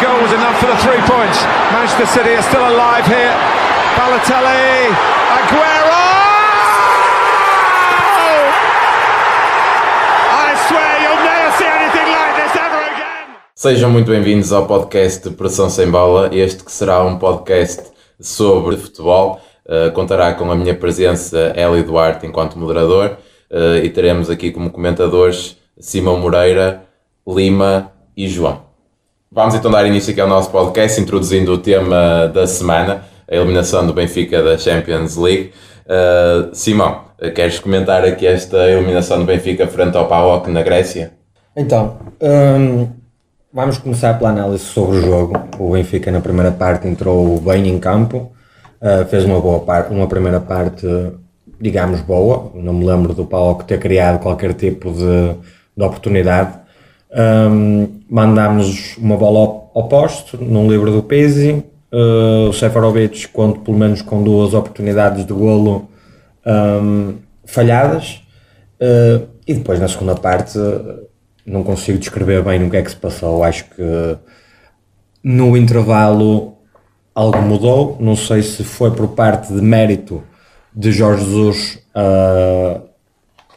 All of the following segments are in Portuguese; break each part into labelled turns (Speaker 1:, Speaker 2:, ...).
Speaker 1: goal was enough for the three points. Manchester City are still alive here. Balotelli, Aguero! I swear you'll never see anything like this ever again.
Speaker 2: Sejam muito bem-vindos ao podcast Pressão Sem Bola. Este que será um podcast sobre futebol. Uh, contará com a minha presença, Eli Duarte, enquanto moderador, uh, e teremos aqui como comentadores Simão Moreira, Lima e João. Vamos então dar início aqui ao nosso podcast, introduzindo o tema da semana, a eliminação do Benfica da Champions League. Uh, Simão, queres comentar aqui esta eliminação do Benfica frente ao PAOK na Grécia?
Speaker 3: Então, hum, vamos começar pela análise sobre o jogo. O Benfica na primeira parte entrou bem em campo, uh, fez uma boa parte, uma primeira parte, digamos, boa. Não me lembro do PAOK ter criado qualquer tipo de, de oportunidade. Um, mandámos uma bola ao, poste, num livro do Pizzi. Uh, o Seferovic conta pelo menos com duas oportunidades de golo um, falhadas. Uh, e depois na segunda parte não consigo descrever bem o que é que se passou. Acho que no intervalo algo mudou. Não sei se foi por parte de mérito de Jorge Jesus uh,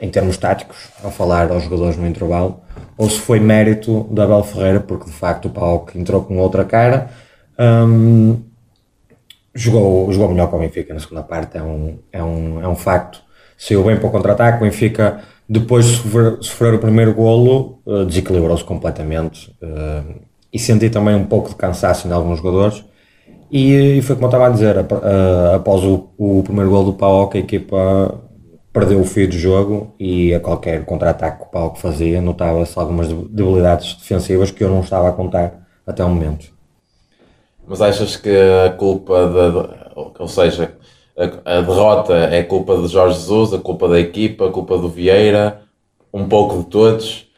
Speaker 3: em termos táticos, ao falar aos jogadores no intervalo, ou se foi mérito da Abel Ferreira, porque de facto o Paulo entrou com outra cara. Um, jogou, jogou melhor que o Benfica na segunda parte, é um, é um, é um facto. Saiu bem para o contra-ataque, o Benfica, depois de sofrer, sofrer o primeiro golo, uh, desequilibrou-se completamente uh, e senti também um pouco de cansaço em alguns jogadores. E, e foi como eu estava a dizer, uh, após o, o primeiro golo do Paulo, a equipa perdeu o fio do jogo e a qualquer contra-ataque que o Paulo fazia notava-se algumas debilidades defensivas que eu não estava a contar até o momento.
Speaker 2: Mas achas que a culpa, da, ou seja, a, a, derrota é culpa de Jorge Jesus, a culpa da equipa, a culpa do Vieira, um pouco de todos?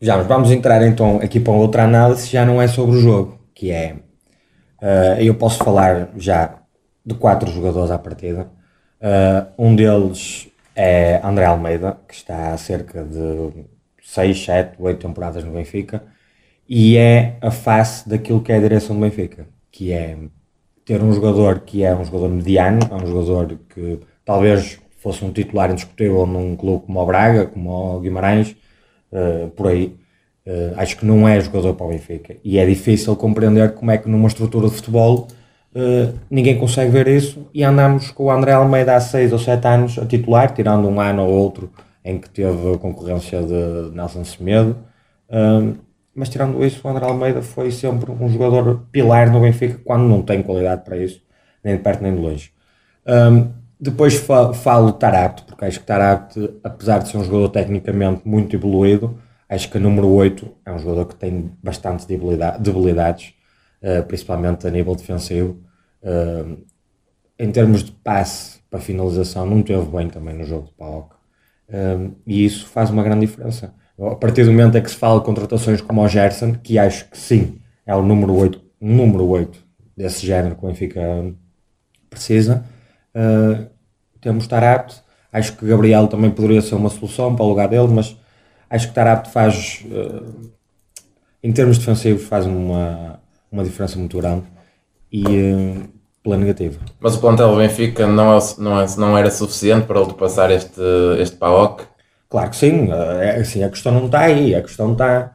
Speaker 3: Já, mas vamos entrar então aqui para outra análise, já não é sobre o jogo, que é, uh, eu posso falar já de quatro jogadores à partida, uh, um deles é André Almeida, que está há cerca de 6, 7, 8 temporadas no Benfica, e é a face daquilo que é a direção do Benfica, que é ter um jogador que é um jogador mediano, é um jogador que talvez fosse um titular indiscutível num clube como o Braga, como o Guimarães, uh, por aí. Uh, acho que não é jogador para o Benfica. E é difícil compreender como é que numa estrutura de futebol Uh, ninguém consegue ver isso e andamos com o André Almeida há 6 ou 7 anos a titular, tirando um ano ou outro em que teve concorrência de Nelson Semedo. Uh, mas tirando isso, o André Almeida foi sempre um jogador pilar no Benfica quando não tem qualidade para isso, nem de perto nem de longe. Um, depois falo, falo Tarapte, porque acho que Tarapte, apesar de ser um jogador tecnicamente muito evoluído, acho que a número 8 é um jogador que tem bastante debilidade, debilidades uh, principalmente a nível defensivo. Uh, em termos de passe para finalização, não teve bem também no jogo de PAOK. Uh, e isso faz uma grande diferença. A partir do momento em que se fala de contratações como o Gerson, que acho que sim, é o número 8, número 8 desse género que o Benfica precisa, temos Tarapte. Acho que Gabriel também poderia ser uma solução para o lugar dele, mas acho que Tarapte faz, em termos defensivos, faz uma, uma diferença muito grande e uh, pela negativa.
Speaker 2: Mas o plantel do Benfica não, é, não, é, não era suficiente para ultrapassar este, este PAOK?
Speaker 3: Claro que sim, é, assim, a questão não está aí, a questão está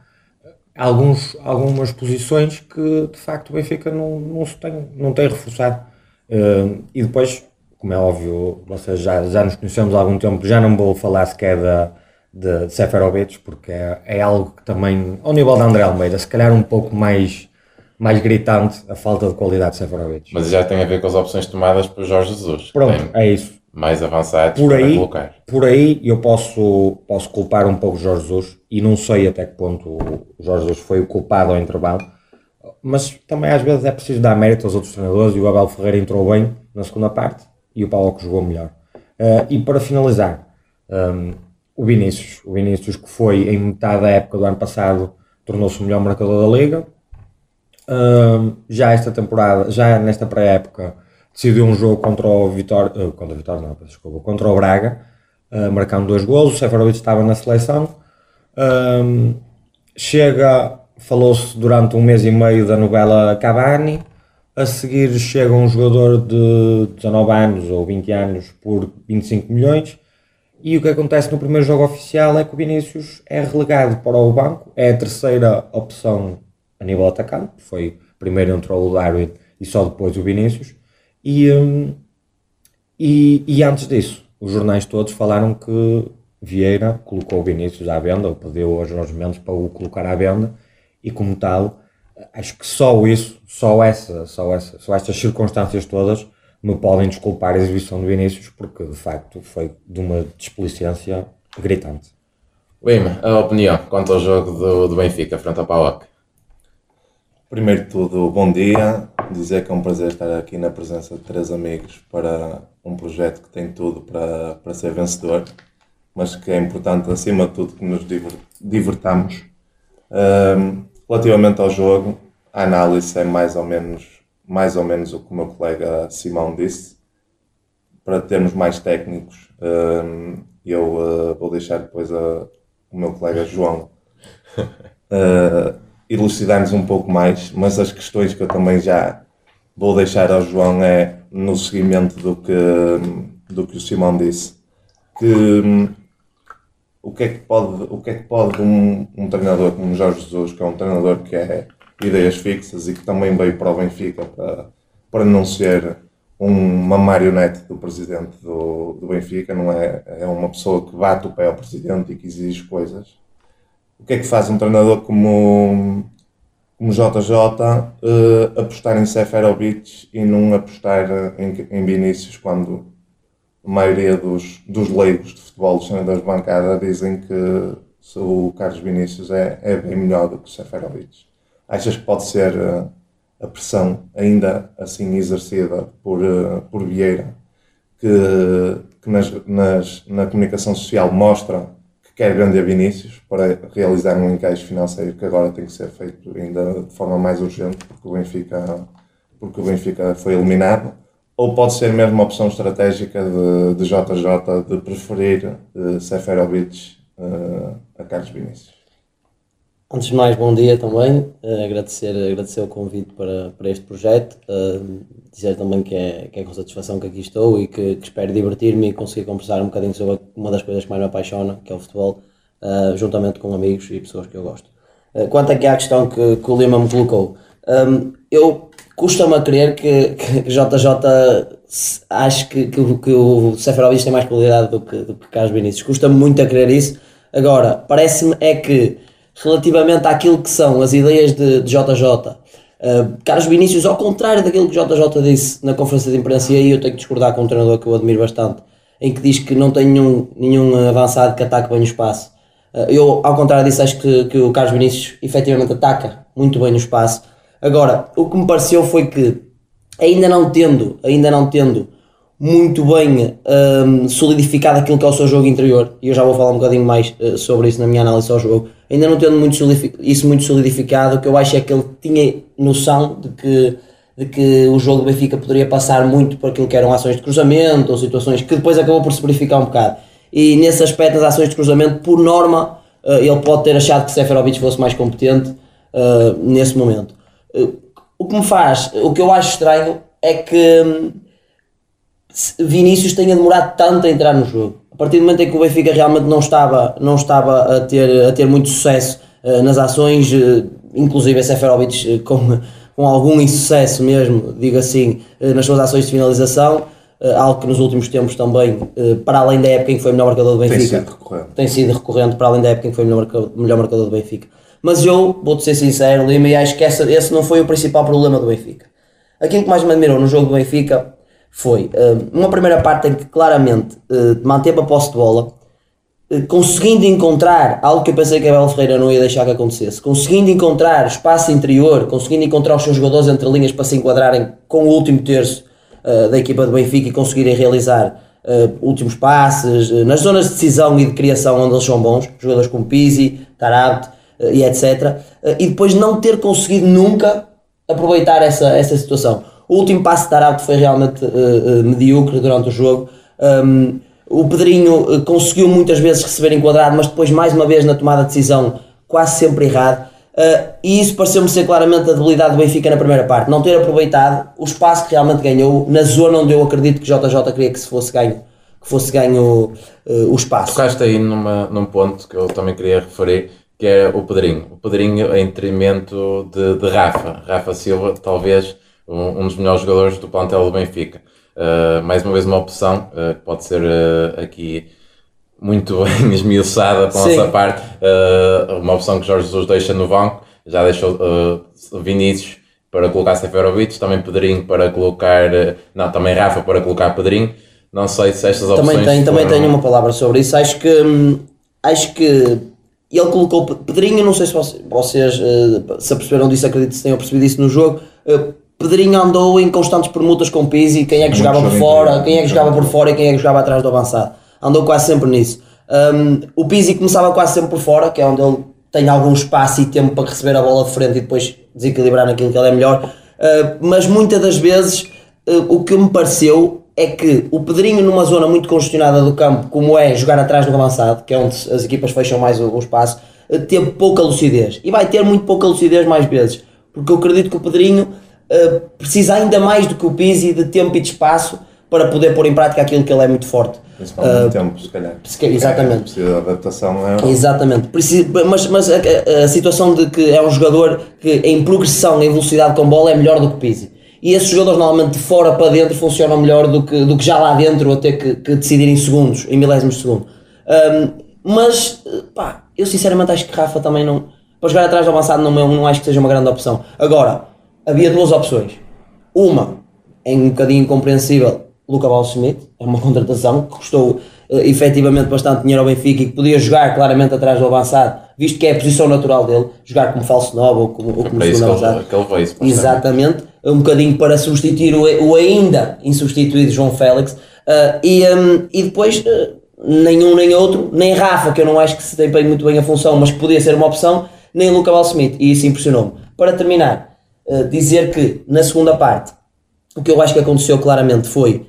Speaker 3: alguns, algumas posições que de facto o Benfica não, não, se tem, não tem reforçado. Uh, e depois, como é óbvio, vocês já, já nos conhecemos há algum tempo, já não vou falar sequer da, de, de Seferovic, porque é, é algo que também, ao nível de André Almeida, se calhar um pouco mais mais gritante a falta de qualidade de Seferovic.
Speaker 2: Mas já tem a ver com as opções tomadas por Jorge Jesus.
Speaker 3: Pronto, é isso.
Speaker 2: Mais avançados
Speaker 3: por
Speaker 2: aí,
Speaker 3: colocar. Por aí eu posso, posso culpar um pouco Jorge Jesus e não sei até que ponto o Jorge Jesus foi o culpado ao intervalo, mas também às vezes é preciso dar mérito aos outros treinadores e o Abel Ferreira entrou bem na segunda parte e o Paulo que jogou melhor. Uh, e para finalizar, um, o Vinícius, o Vinícius que foi em metade da época do ano passado tornou-se o melhor marcador da liga, já esta temporada, já nesta pré-época, decidiu um jogo contra o Vitória, uh, contra o Vitória, não, desculpa, contra o Braga, uh, marcando dois golos. O Seferovic estava na seleção. chega falou-se durante um mês e meio da novela Cavani. A seguir chega um jogador de 19 anos ou 20 anos por 25 milhões. E o que acontece no primeiro jogo oficial é que o Vinícius é relegado para o banco, é a terceira opção a nível atacante. Foi primeiro entrou o Darwin e só depois o Vinícius. E, hum, e, e antes disso, os jornais todos falaram que Vieira colocou o Vinícius à venda, ou pediu aos Jorge para o colocar à venda, e como tal, acho que só isso, só, essa, só, essa, só estas circunstâncias todas me podem desculpar a exibição do Vinícius, porque de facto foi de uma desplicência gritante.
Speaker 2: Lima, a opinião quanto ao jogo do, do Benfica frente ao PAOK?
Speaker 4: Primeiro de tudo, bom dia. Dizer que é um prazer estar aqui na presença de três amigos para um projeto que tem tudo para, para ser vencedor, mas que é importante, acima de tudo, que nos divertamos. Um, relativamente ao jogo, a análise é mais ou menos, mais ou menos o que o meu colega Simão disse. Para termos mais técnicos, um, eu uh, vou deixar depois a, o meu colega João. Uh, elucidar-nos um pouco mais, mas as questões que eu também já vou deixar ao João é no seguimento do que, do que o Simão disse. Que o que é que pode, o que é que pode um, um treinador como Jorge Jesus, que é um treinador que é ideias fixas e que também veio para o Benfica para, para não ser uma marionete do presidente do, do Benfica, não é? É uma pessoa que bate o pé ao presidente e que exige coisas o que é que faz um treinador como, como JJ uh, eh, apostar em Seferovic e não apostar em, em Vinícius quando a maioria dos, dos leigos de futebol, dos treinadores de bancada, dizem que o Carlos Vinícius é, é bem melhor do que o Seferovic. Achas que pode ser uh, a pressão ainda assim exercida por, uh, por Vieira, que, que nas, nas, na comunicação social mostra quer vender Vinícius para realizar um encaixe financeiro que agora tem que ser feito ainda de forma mais urgente porque o Benfica, porque o Benfica foi eliminado, ou pode ser mesmo uma opção estratégica de, de JJ de preferir uh, Seferovic uh, a Carlos Vinícius.
Speaker 5: Antes de mais, bom dia também. Uh, agradecer, agradecer o convite para, para este projeto. Uh, dizer também que é, que é com satisfação que aqui estou e que, que espero divertir-me e conseguir conversar um bocadinho sobre uma das coisas que mais me apaixona, que é o futebol, uh, juntamente com amigos e pessoas que eu gosto. quanto aqui à questão que, que o Lima me colocou, um, eu custa-me a crer que, que JJ acho que, que, que o Seferovic tem mais qualidade do que, do que Carlos Vinícius. Custa-me muito a crer isso. Agora, parece-me é que relativamente àquilo que são as ideias de, de JJ. Uh, Carlos Vinícius, ao contrário daquilo que JJ disse na conferência de imprensa, e aí eu tenho que discordar com um treinador que eu admiro bastante, em que diz que não tem nenhum, nenhum avançado que ataque bem o espaço. Uh, eu, ao contrário disso, acho que, que o Carlos Vinícius efetivamente ataca muito bem o espaço. Agora, o que me pareceu foi que, ainda não tendo, ainda não tendo muito bem um, solidificado aquilo que é o seu jogo interior, e eu já vou falar um bocadinho mais uh, sobre isso na minha análise ao jogo, ainda não tendo muito isso muito solidificado, o que eu acho é que ele tinha noção de que, de que o jogo do Benfica poderia passar muito por aquilo que eram ações de cruzamento ou situações que depois acabou por se verificar um bocado. E nesse aspecto, das ações de cruzamento, por norma, uh, ele pode ter achado que Seferovic fosse mais competente uh, nesse momento. o que me faz, o que eu acho estranho é que hum, Vinícius tenha demorado tanto a entrar no jogo. A partir do momento em que o Benfica realmente não estava, não estava a, ter, a ter muito sucesso uh, nas ações, uh, inclusive a Seferovic uh, com, com algum insucesso mesmo, digo assim, nas suas ações de finalização, algo que nos últimos tempos também, para além da época em que foi o melhor marcador do Benfica,
Speaker 4: tem sido recorrente,
Speaker 5: tem sido recorrente para além da época em que foi o melhor marcador, melhor marcador do Benfica. Mas eu, vou-te ser sincero, Lima, e acho que essa, esse não foi o principal problema do Benfica. Aquilo que mais me admirou no jogo do Benfica foi uh, uma primeira parte em que claramente uh, manteve a posse de bola, uh, conseguindo encontrar algo que eu pensei que Abel Ferreira não ia deixar que acontecesse, conseguindo encontrar espaço interior, conseguindo encontrar os seus jogadores entre linhas para se enquadrarem com o último terço da equipa do Benfica e conseguirem realizar últimos passes, nas zonas de decisão e de criação onde eles são bons, jogadores como Pizzi, Tarabt e etc. e depois não ter conseguido nunca aproveitar essa, essa situação. O último passo de Tarabto foi realmente uh, uh, medíocre durante o jogo. Um, o Pedrinho uh, conseguiu muitas vezes receber enquadrado, mas depois, mais uma vez, na tomada de decisão, quase sempre errado. Uh, e isso pareceu-me ser claramente a debilidade do Benfica na primeira parte, não ter aproveitado o espaço que realmente ganhou na zona onde eu acredito que JJ queria que se fosse ganho, que fosse ganho uh, o espaço.
Speaker 2: Tocaste aí numa, num ponto que eu também queria referir, que é o Pedrinho. O Pedrinho em detrimento de, de Rafa. Rafa Silva, talvez um, um, dos melhores jogadores do plantel do Benfica. Uh, mais uma vez uma opção que pode ser aqui muito bem esmiuçada para a nossa parte, uh, uma opção que Jorge Jesus deixa no banco, já deixou uh, Vinícius para colocar Seferovic, também Pedrinho para colocar, uh, não, também Rafa para colocar Pedrinho, não sei se estas opções...
Speaker 5: Também, tem, também tenho uma palavra sobre isso, acho que, hum, acho que ele colocou Pedrinho, não sei se vocês uh, se aperceberam disso, acredito que tenham percebido isso no jogo, Pedrinho andou em constantes permutas com Pizzi, quem é que jogava por fora, quem é que jogava por fora e quem é que jogava atrás do avançado andou quase sempre nisso. Um, o Pizzi começava quase sempre por fora, que é onde ele tem algum espaço e tempo para receber a bola de frente e depois desequilibrar naquilo que ele é melhor. Uh, mas muitas das vezes uh, o que me pareceu é que o Pedrinho numa zona muito congestionada do campo, como é jogar atrás do avançado, que é onde as equipas fecham mais o, o espaço, uh, teve pouca lucidez. E vai ter muito pouca lucidez mais vezes. Porque eu acredito que o Pedrinho precisa ainda mais do que o Pizzi de tempo e de espaço para poder pôr em prática aquilo que ele é muito forte.
Speaker 4: Principalmente uh, tempo, se calhar.
Speaker 5: Exatamente.
Speaker 4: Precisa de adaptação. É...
Speaker 5: Exatamente. mas mas a, a, situação de que é um jogador que em progressão, em velocidade com bola, é melhor do que Pizzi. E esses jogadores normalmente de fora para dentro funcionam melhor do que, do que já lá dentro a ter que, que decidir em segundos, em milésimos de segundo. Um, mas, pá, eu sinceramente acho que Rafa também não. Para jogar atrás do avançado não, não acho que seja uma grande opção. Agora, havia duas opções. Uma, é um bocadinho incompreensível, Luca Val Schmidt, é uma contratação que custou uh, efetivamente bastante dinheiro ao Benfica e que podia jogar claramente atrás do avançado, visto que é a posição natural dele, jogar como falso novo ou como, ou como segundo avançado. Exatamente, um bocadinho para substituir o, o ainda insubstituído João Félix. Uh, e, um, e depois, uh, nenhum nem outro, nem Rafa, que eu não acho que se desempenhe muito bem a função, mas que podia ser uma opção, nem Luca Val Schmidt, e isso impressionou-me. Para terminar, dizer que na segunda parte, o que eu acho que aconteceu claramente foi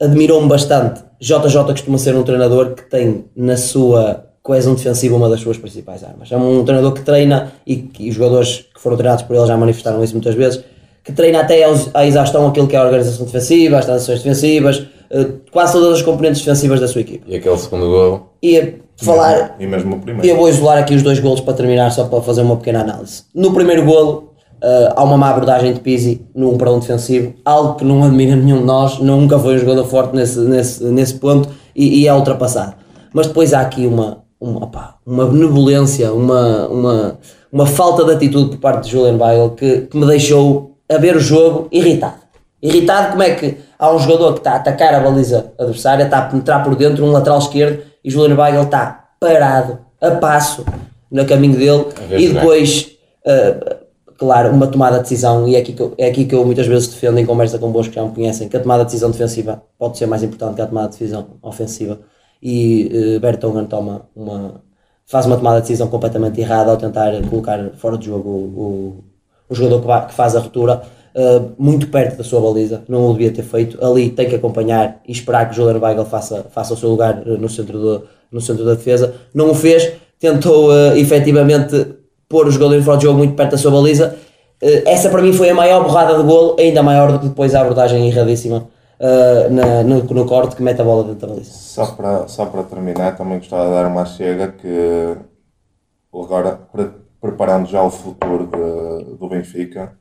Speaker 5: admirou-me bastante. JJ costuma ser um treinador que tem na sua coesão defensiva uma das suas principais armas. É um treinador que treina, e, e os jogadores que foram treinados por ele já manifestaram isso muitas vezes, que treina até à exaustão aquilo que é a organização defensiva, as transições defensivas, eh, quase todas as componentes defensivas da sua equipe.
Speaker 2: E aquele segundo gol?
Speaker 5: E falar.
Speaker 4: E mesmo o primeiro.
Speaker 5: Eu vou isolar aqui os dois golos para terminar, só para fazer uma pequena análise. No primeiro golo, Uh, há uma má abordagem de Pizzi num para um defensivo, algo que não admira nenhum de nós, nunca foi um jogador forte nesse, nesse, nesse ponto e, e é ultrapassado. Mas depois há aqui uma, uma, opa, uma benevolência, uma, uma, uma falta de atitude por parte de Julian Weigl que, que me deixou a ver o jogo irritado. Irritado como é que há um jogador que está a atacar a baliza adversária, está a penetrar por dentro, um lateral esquerdo, e Julian Weigl está parado, a passo, no caminho dele, e depois... Uh, claro, uma tomada de decisão, e é aqui, que eu, é aqui que eu muitas vezes defendo em conversa com bons que já me conhecem, que a tomada de decisão defensiva pode ser mais importante que a tomada de decisão ofensiva. E uh, Bertongan toma uma, faz uma tomada de decisão completamente errada ao tentar colocar fora de jogo o, o, o jogador que, vai, que, faz a ruptura. Uh, muito perto da sua baliza, não o devia ter feito. Ali tem que acompanhar e esperar que o Julian Weigl faça, faça o seu lugar uh, no centro, do, no centro da defesa. Não o fez, tentou uh, efetivamente pôr o jogador em fora de jogo muito perto da sua baliza. Uh, essa para mim foi a maior borrada de golo, ainda maior do que depois a abordagem erradíssima uh, na, no, no, corte que mete a bola dentro da baliza.
Speaker 4: Só para, só para terminar, também gostava de dar uma chega que agora, pre, preparando já o futuro de, do Benfica,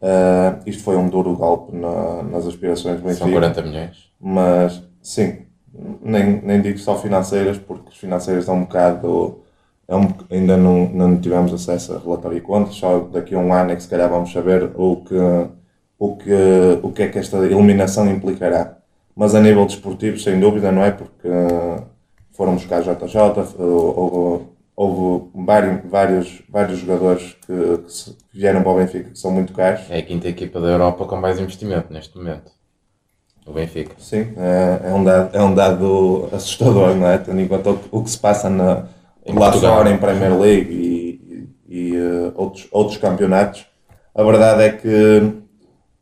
Speaker 4: uh, isto foi um duro golpe na, nas aspirações do Benfica.
Speaker 2: São 40 milhões.
Speaker 4: Mas sim, nem, nem digo só financeiras, porque os financeiros dão um bocado é um, ainda não, não tivemos acesso a relatório e contas, só daqui a um ano é que se calhar vamos saber o que, o que, o que é que esta eliminação implicará. Mas a nível desportivo, sem dúvida, não é? Porque foram buscar JJ, houve, houve vários, vários, vários jogadores que, que, vieram para o Benfica que são muito caros.
Speaker 2: É a quinta equipa da Europa com mais investimento neste momento. O Benfica.
Speaker 4: Sim, é, é, um, dado, é um dado assustador, não é? Tendo em conta o, o que se passa na lá fora em Premier League e, e, e uh, outros, outros campeonatos, a verdade é que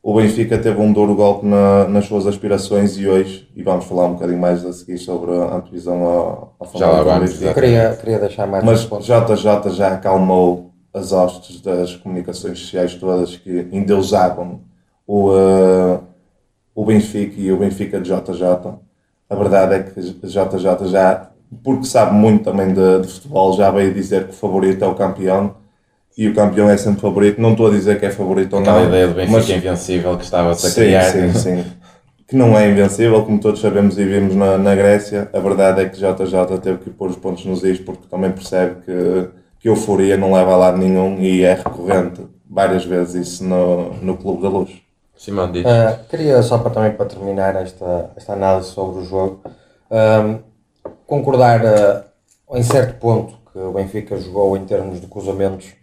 Speaker 4: o Benfica teve um duro golpe na, nas suas aspirações e hoje, e vamos falar um bocadinho mais a seguir sobre a antevisão ao, ao
Speaker 2: Já lá vamos,
Speaker 3: queria, queria deixar mais
Speaker 4: Mas JJ já acalmou as hostes das comunicações sociais todas que endeusavam o, uh, o Benfica e o Benfica de JJ. A verdade é que JJ já, porque sabe muito também de, de futebol, já veio dizer que o favorito é o campeão e o campeão é sempre favorito. Não estou a dizer que é favorito ou não.
Speaker 2: Aquela ideia do Benfica mas... invencível que estava-se a
Speaker 4: sim,
Speaker 2: criar.
Speaker 4: Sim, sim. que não é invencível, como todos sabemos e vimos na, na Grécia. A verdade é que JJ teve que pôr os pontos nos is porque também percebe que, que euforia não leva a lado nenhum e é recorrente várias vezes isso no, no Clube da Luz.
Speaker 2: Simão, diz.
Speaker 3: Uh, queria só para também para terminar esta, esta análise sobre o jogo, uh, concordar uh, em certo ponto que o Benfica jogou em termos de cruzamentos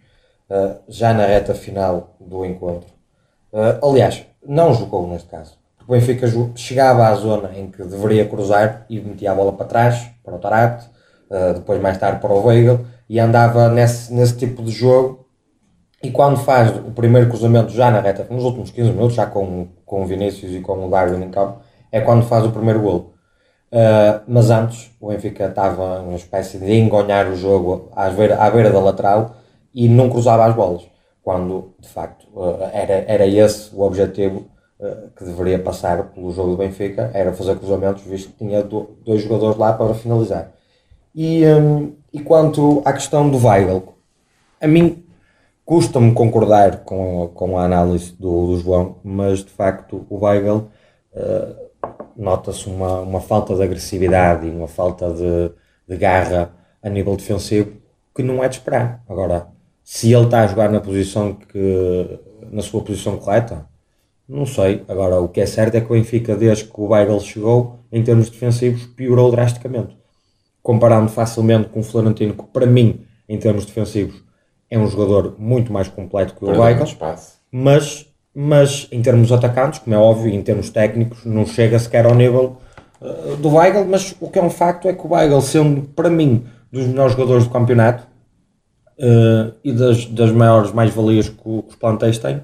Speaker 3: uh, já na reta final do encontro. Uh, aliás, não jogou neste caso. O Benfica chegava à zona em que deveria cruzar e metia a bola para trás, para o Tarate, depois mais tarde para o Weigl, e andava nesse, nesse tipo de jogo. E quando faz o primeiro cruzamento já na reta, nos últimos 15 minutos, já com, com o Vinícius e com o Darwin em campo, é quando faz o primeiro gol. Uh, mas antes o Benfica estava uma espécie de engonhar o jogo à beira, à beira da lateral e não cruzava as bolas, quando de facto eh, era, era esse o objetivo eh, que deveria passar pelo jogo do Benfica, era fazer cruzamentos, visto que tinha dois jogadores lá para finalizar. E, um, e quanto à questão do Weigl, a mim custa-me concordar com, com a análise do, do João, mas de facto o Weigl uh, nota-se uma, uma falta de agressividade e uma falta de, de garra a nível defensivo que não é de esperar. Agora, se ele está a jogar na posição que na sua posição correta, não sei. Agora, o que é certo é que o Benfica, desde que o Weigl chegou, em termos defensivos, piorou drasticamente. Comparando facilmente com o Florentino, que para mim, em termos defensivos, é um jogador muito mais completo que o Weigl. Mas, mas em termos atacantes, como é óbvio, em termos técnicos, não chega sequer ao nível uh, do Weigl. Mas o que é um facto é que o Weigl, sendo para mim dos melhores jogadores do campeonato, uh, e das, das maiores mais-valias que, que, os plantéis têm,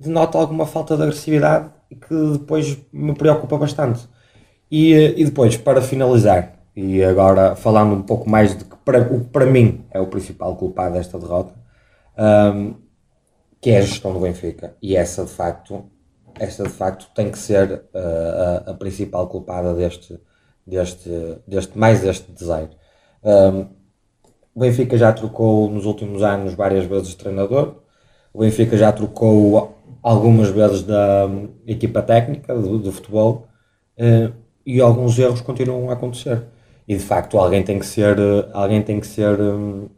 Speaker 3: denota alguma falta de agressividade que depois me preocupa bastante. E, eh, e depois, para finalizar, e agora falando um pouco mais de que para, o para mim é o principal culpado desta derrota, um, que é a gestão do Benfica. E essa de facto, essa de facto tem que ser uh, a, a, principal culpada deste, deste, deste mais deste desaire. Um, ehm, o Benfica já trocou nos últimos anos várias vezes de treinador. O Benfica já trocou algumas vezes da hum, equipa técnica do, do futebol uh, e alguns erros continuam a acontecer. E de facto alguém tem que ser, uh, alguém tem que ser um,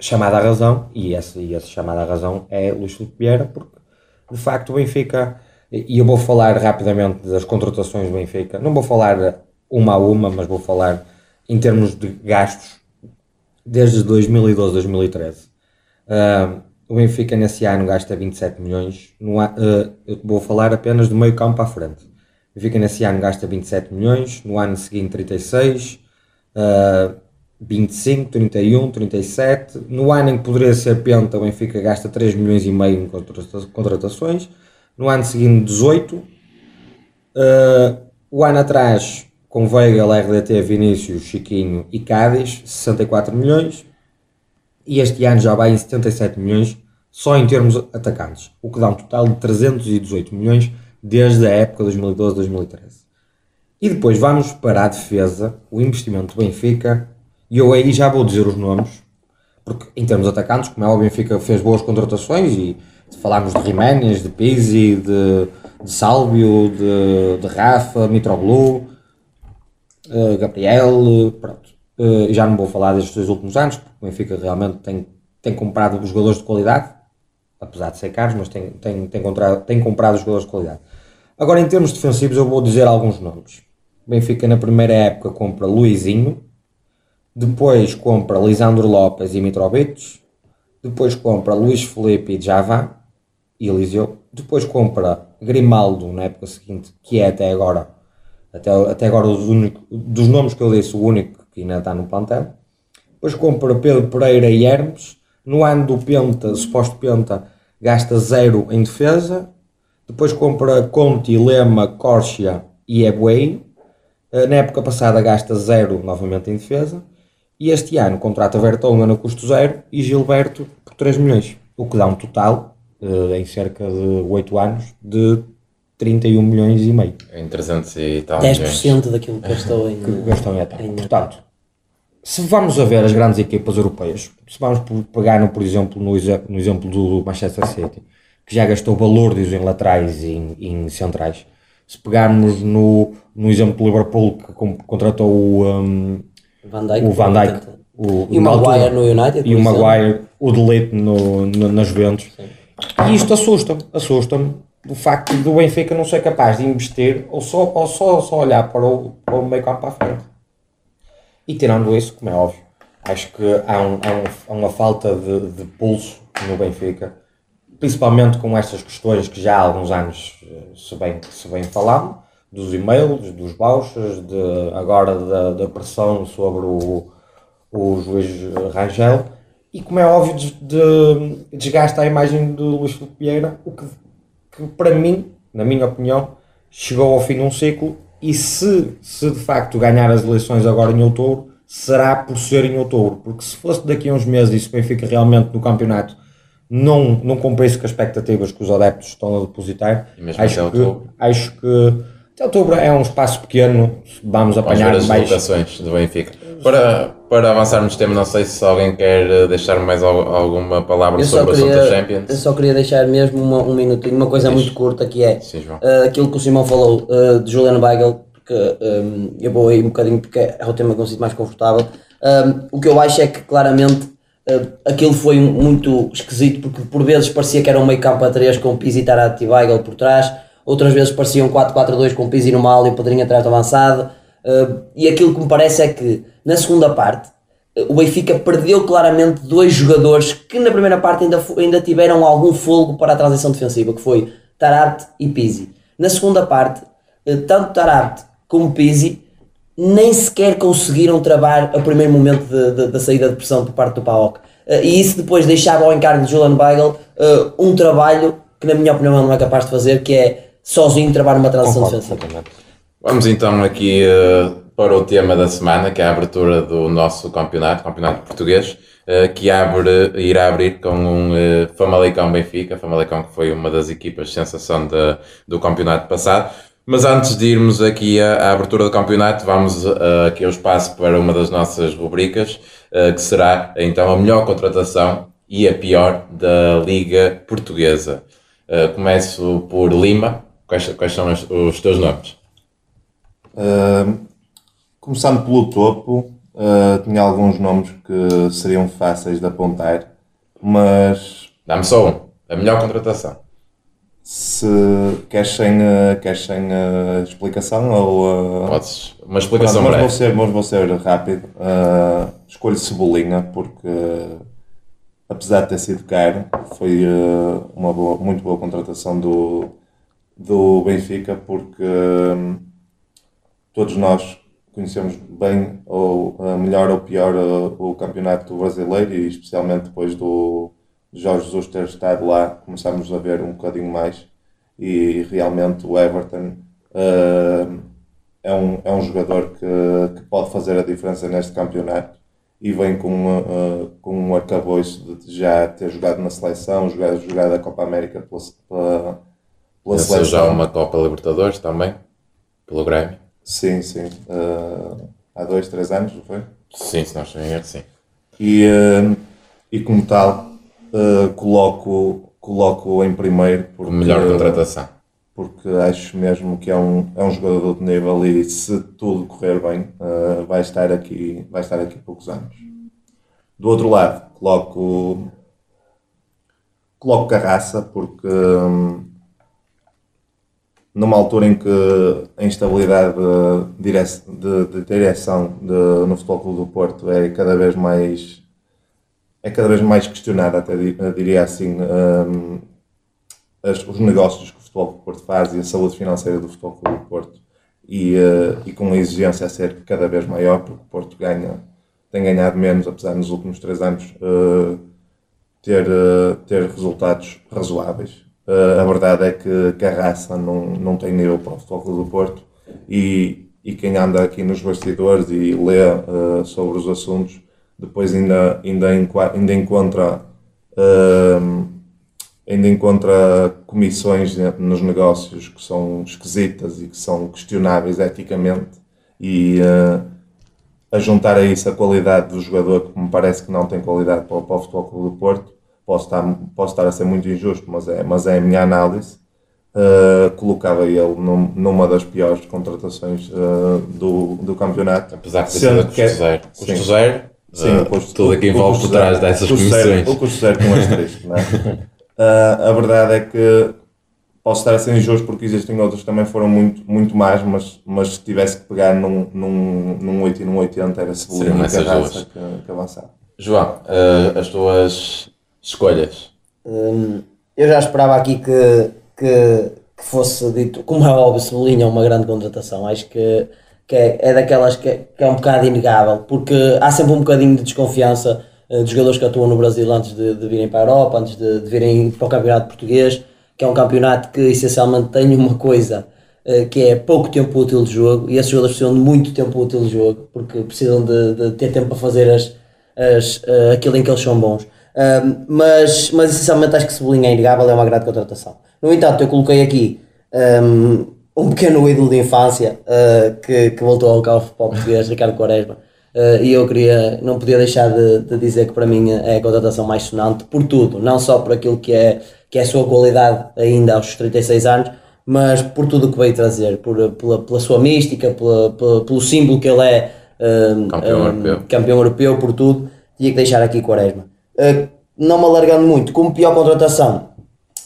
Speaker 3: chamado à razão e esse, e esse chamado à razão é Luís Filipe Vieira, porque de facto o Benfica, e eu vou falar rapidamente das contratações do Benfica, não vou falar uma a uma, mas vou falar em termos de gastos desde 2012, 2013. Uh, o Benfica nesse ano gasta 27 milhões. No, uh, eu vou falar apenas do meio campo à frente. O Benfica nesse ano gasta 27 milhões, no ano seguinte 36, uh, 25, 31, 37. No ano em que poderia ser penta, o Benfica gasta 3 milhões e meio em contratações. No ano seguinte 18. Uh, o ano atrás com Weigl, RDT, Vinícius, Chiquinho e Cádiz, 64 milhões. E este ano já vai em 77 milhões só em termos atacantes, o que dá um total de 318 milhões desde a época 2012-2013. E depois vamos para a defesa, o investimento do Benfica, e eu aí já vou dizer os nomes, porque em termos atacantes, como é o Benfica fez boas contratações, e falámos de Jiménez, de Pizzi, de, de Sálvio, de, de Rafa, Mitroglou, uh, Gabriel, pronto. Uh, já não vou falar destes dois últimos anos, porque o Benfica realmente tem, tem comprado jogadores de qualidade, apesar de ser caros, mas tem, tem, tem, comprado, tem comprado jogadores de qualidade. Agora, em termos defensivos, eu vou dizer alguns nomes. O Benfica, na primeira época, compra Luizinho, depois compra Lisandro Lopes e Mitrovic, depois compra Luís Felipe e Java e Eliseu, depois compra Grimaldo na época seguinte, que é até agora até, até agora, os únicos, dos nomes que eu disse, o único que ainda está no plantel. Depois compra Pedro Pereira e Hermes. No ano do Penta, suposto Penta, gasta zero em defesa. Depois compra Conte, Lema, Corsia e Ebuei. Eh, na época passada gasta zero novamente em defesa. E este ano contrata Vertonghen a custo zero e Gilberto, 3 milhões, o que dá um total, uh, em cerca de 8 anos, de 31 milhões e meio.
Speaker 2: Em 300 e tal
Speaker 5: 10% milhões. daquilo que gastou em,
Speaker 3: que gastou em etapa. Portanto, se vamos a ver as grandes equipas europeias, se vamos pegar, no, por exemplo, no, no exemplo do Manchester City, que já gastou balúrdios em laterais e em, em centrais, se pegarmos no, no exemplo do Liverpool, que contratou o, um,
Speaker 5: Van Dijk,
Speaker 3: o Van Dijk o,
Speaker 5: e o Maguire no United
Speaker 3: e o Maguire, o Delete no, no, nas Juventus. E isto assusta-me, assusta-me o facto do Benfica não ser capaz de investir ou só, ou só, só olhar para o, para o meio campo para a frente. E tirando isso, como é óbvio, acho que há, um, há, um, há uma falta de, de, pulso no Benfica, principalmente com estas questões que já há alguns anos eh, se bem, se bem falavam, dos e-mails, dos vouchers, de, agora da, da pressão sobre o, o juiz Rangel, e como é óbvio, de, de, desgasta a imagem do Luís Filipe Vieira, o que, que para mim, na minha opinião, chegou ao fim de um ciclo. E se, se de facto ganhar as eleições agora em outubro, será por ser em outubro, porque se fosse daqui a uns meses e se o Benfica realmente no campeonato não, não cumprisse com as expectativas que os adeptos estão a depositar, acho que, acho que outubro é um espaço pequeno, vamos apanhar
Speaker 2: vamos ver as mais... do Benfica. Para, para avançarmos tema, não sei se alguém quer eh, deixar mais alguma palavra
Speaker 5: eu
Speaker 2: sobre
Speaker 5: queria,
Speaker 2: o assunto da Champions.
Speaker 5: Eu só queria deixar mesmo uma, um minutinho, uma coisa muito curta que é
Speaker 2: Sim,
Speaker 5: uh, aquilo que o Simão falou uh, de Juliano Weigel, porque um, eu vou aí um bocadinho porque é o tema que eu sinto mais confortável. Um, o que eu acho é que claramente uh, aquilo foi muito esquisito porque por vezes parecia que era um meio campo a 3 com Pizzi, Tarati e Weigel por trás, outras vezes parecia um 4-4-2 com Pizzi no mal e o Padrinho atrás avançado. Uh, e aquilo que me parece é que na segunda parte o Benfica perdeu claramente dois jogadores que na primeira parte ainda, ainda tiveram algum fogo para a transição defensiva, que foi Tararte e Pizzi. Na segunda parte, eh, tanto Tararte como Pizzi nem sequer conseguiram travar o primeiro momento da saída de pressão por parte do PAOK. Eh, e isso depois deixava ao encargo de Julian Weigl um trabalho que na minha opinião não é capaz de fazer, que é sozinho travar uma transição defensiva.
Speaker 2: Vamos então aqui uh, para o tema da semana, que é a abertura do nosso campeonato, campeonato português, uh, que abre, irá abrir com um uh, Famalicão Benfica, Famalicão que foi uma das equipas sensação de, do campeonato passado. Mas antes de irmos aqui à, à abertura do campeonato, vamos aqui ao espaço para uma das nossas rubricas, que será então a melhor contratação e a pior da Liga Portuguesa. começo por Lima. Quais, quais são os, os teus nomes?
Speaker 4: Uh, começando pelo topo, uh, tinha alguns nomes que seriam fáceis de apontar, mas.
Speaker 2: Dá-me só um. A melhor contratação.
Speaker 4: Se queres sem, uh, queres sem uh, explicação ou.
Speaker 2: Uh... Podes. Uma explicação
Speaker 4: Pronto, mas, vou ser, mas vou ser rápido. Uh, escolho Cebolinha porque, apesar de ter sido caro, foi uma boa, muito boa contratação do, do Benfica porque todos nós conhecemos bem, ou melhor ou pior, o campeonato brasileiro e especialmente depois do Jorge Jesus ter estado lá, começámos a ver um bocadinho mais. E realmente o Everton uh, é, um, é um jogador que, que pode fazer a diferença neste campeonato e vem com, uh, com um arcabouço de já ter jogado na seleção, jogado, jogado a Copa América pela, pela,
Speaker 2: pela seleção. já uma Copa Libertadores também, pelo Grêmio.
Speaker 4: Sim, sim. Uh, há dois, três anos, não foi?
Speaker 2: Sim, se não estou erro, sim.
Speaker 4: E, uh, e como tal, uh, coloco, coloco em primeiro.
Speaker 2: Porque, melhor contratação.
Speaker 4: Porque acho mesmo que é um, é um jogador de nível e se tudo correr bem, vai, estar aqui, vai estar aqui poucos anos. Do outro lado, coloco, coloco Carraça, porque. Um, numa altura em que a instabilidade de, de, direção de, no Futebol Clube do Porto é cada vez mais é cada vez mais questionada, até diria assim, um, as, os negócios que o Futebol Clube do Porto faz e a saúde financeira do Futebol Clube do Porto e, uh, e com a exigência a ser cada vez maior, porque o Porto ganha, tem ganhado menos, apesar nos últimos três anos uh, ter, uh, ter resultados razoáveis. Uh, a verdade é que Carraça não, não tem nível para o Futebol do Porto e, e quem anda aqui nos bastidores e lê uh, sobre os assuntos depois ainda, ainda, ainda encontra Uh, ainda encontra comissões nos negócios que são esquisitas e que são questionáveis eticamente e uh, a juntar a isso a qualidade do jogador que me parece que não tem qualidade para, para o Futebol Clube do Porto posso estar, posso estar a ser muito injusto mas é, mas é a minha análise. Uh, colocava ele num, numa das piores contratações uh, do, do campeonato.
Speaker 2: Apesar de ser custo zero. Custo zero Sim, uh, custo, tudo aqui envolve por trás dessas comissões.
Speaker 4: o custo zero com asterisco não é? Uh, a verdade é que posso estar a ser injusto porque existem outros que também foram muito, muito mais, mas, mas se tivesse que pegar num, num, num 8 e num 80 era Cebolinha e Carraça que, que avançava.
Speaker 2: João, uh, as tuas escolhas?
Speaker 5: Um, eu já esperava aqui que, que, que, fosse dito, como é óbvio, Cebolinha é uma grande contratação. Acho que, que é, é daquelas que, que é um bocado inegável, porque há sempre um bocadinho de desconfiança uh, de jogadores que atuam no Brasil antes de, de virem para a Europa, antes de, de virem para o campeonato português, que é um campeonato que essencialmente tem uma coisa uh, que é pouco tempo útil de jogo, e esses jogadores precisam de muito tempo útil de jogo, porque precisam de, de ter tempo para fazer as, as, uh, aquilo em que eles são bons. Uh, mas, mas essencialmente acho que Cebolinha é inegável, é uma grande contratação. No entanto, eu coloquei aqui um, um pequeno ídolo de infância uh, que, que voltou ao carro para o português, Ricardo Quaresma. Uh, e eu queria, não podia deixar de, de, dizer que para mim é a contratação mais sonante por tudo, não só por aquilo que é, que é a sua qualidade ainda aos 36 anos, mas por tudo o que veio trazer, por, pela, pela sua mística, pela, pela, pelo símbolo que ele é
Speaker 2: campeão, um, europeu.
Speaker 5: campeão europeu, por tudo, tinha que deixar aqui Quaresma. Uh, não me alargando muito, como pior contratação,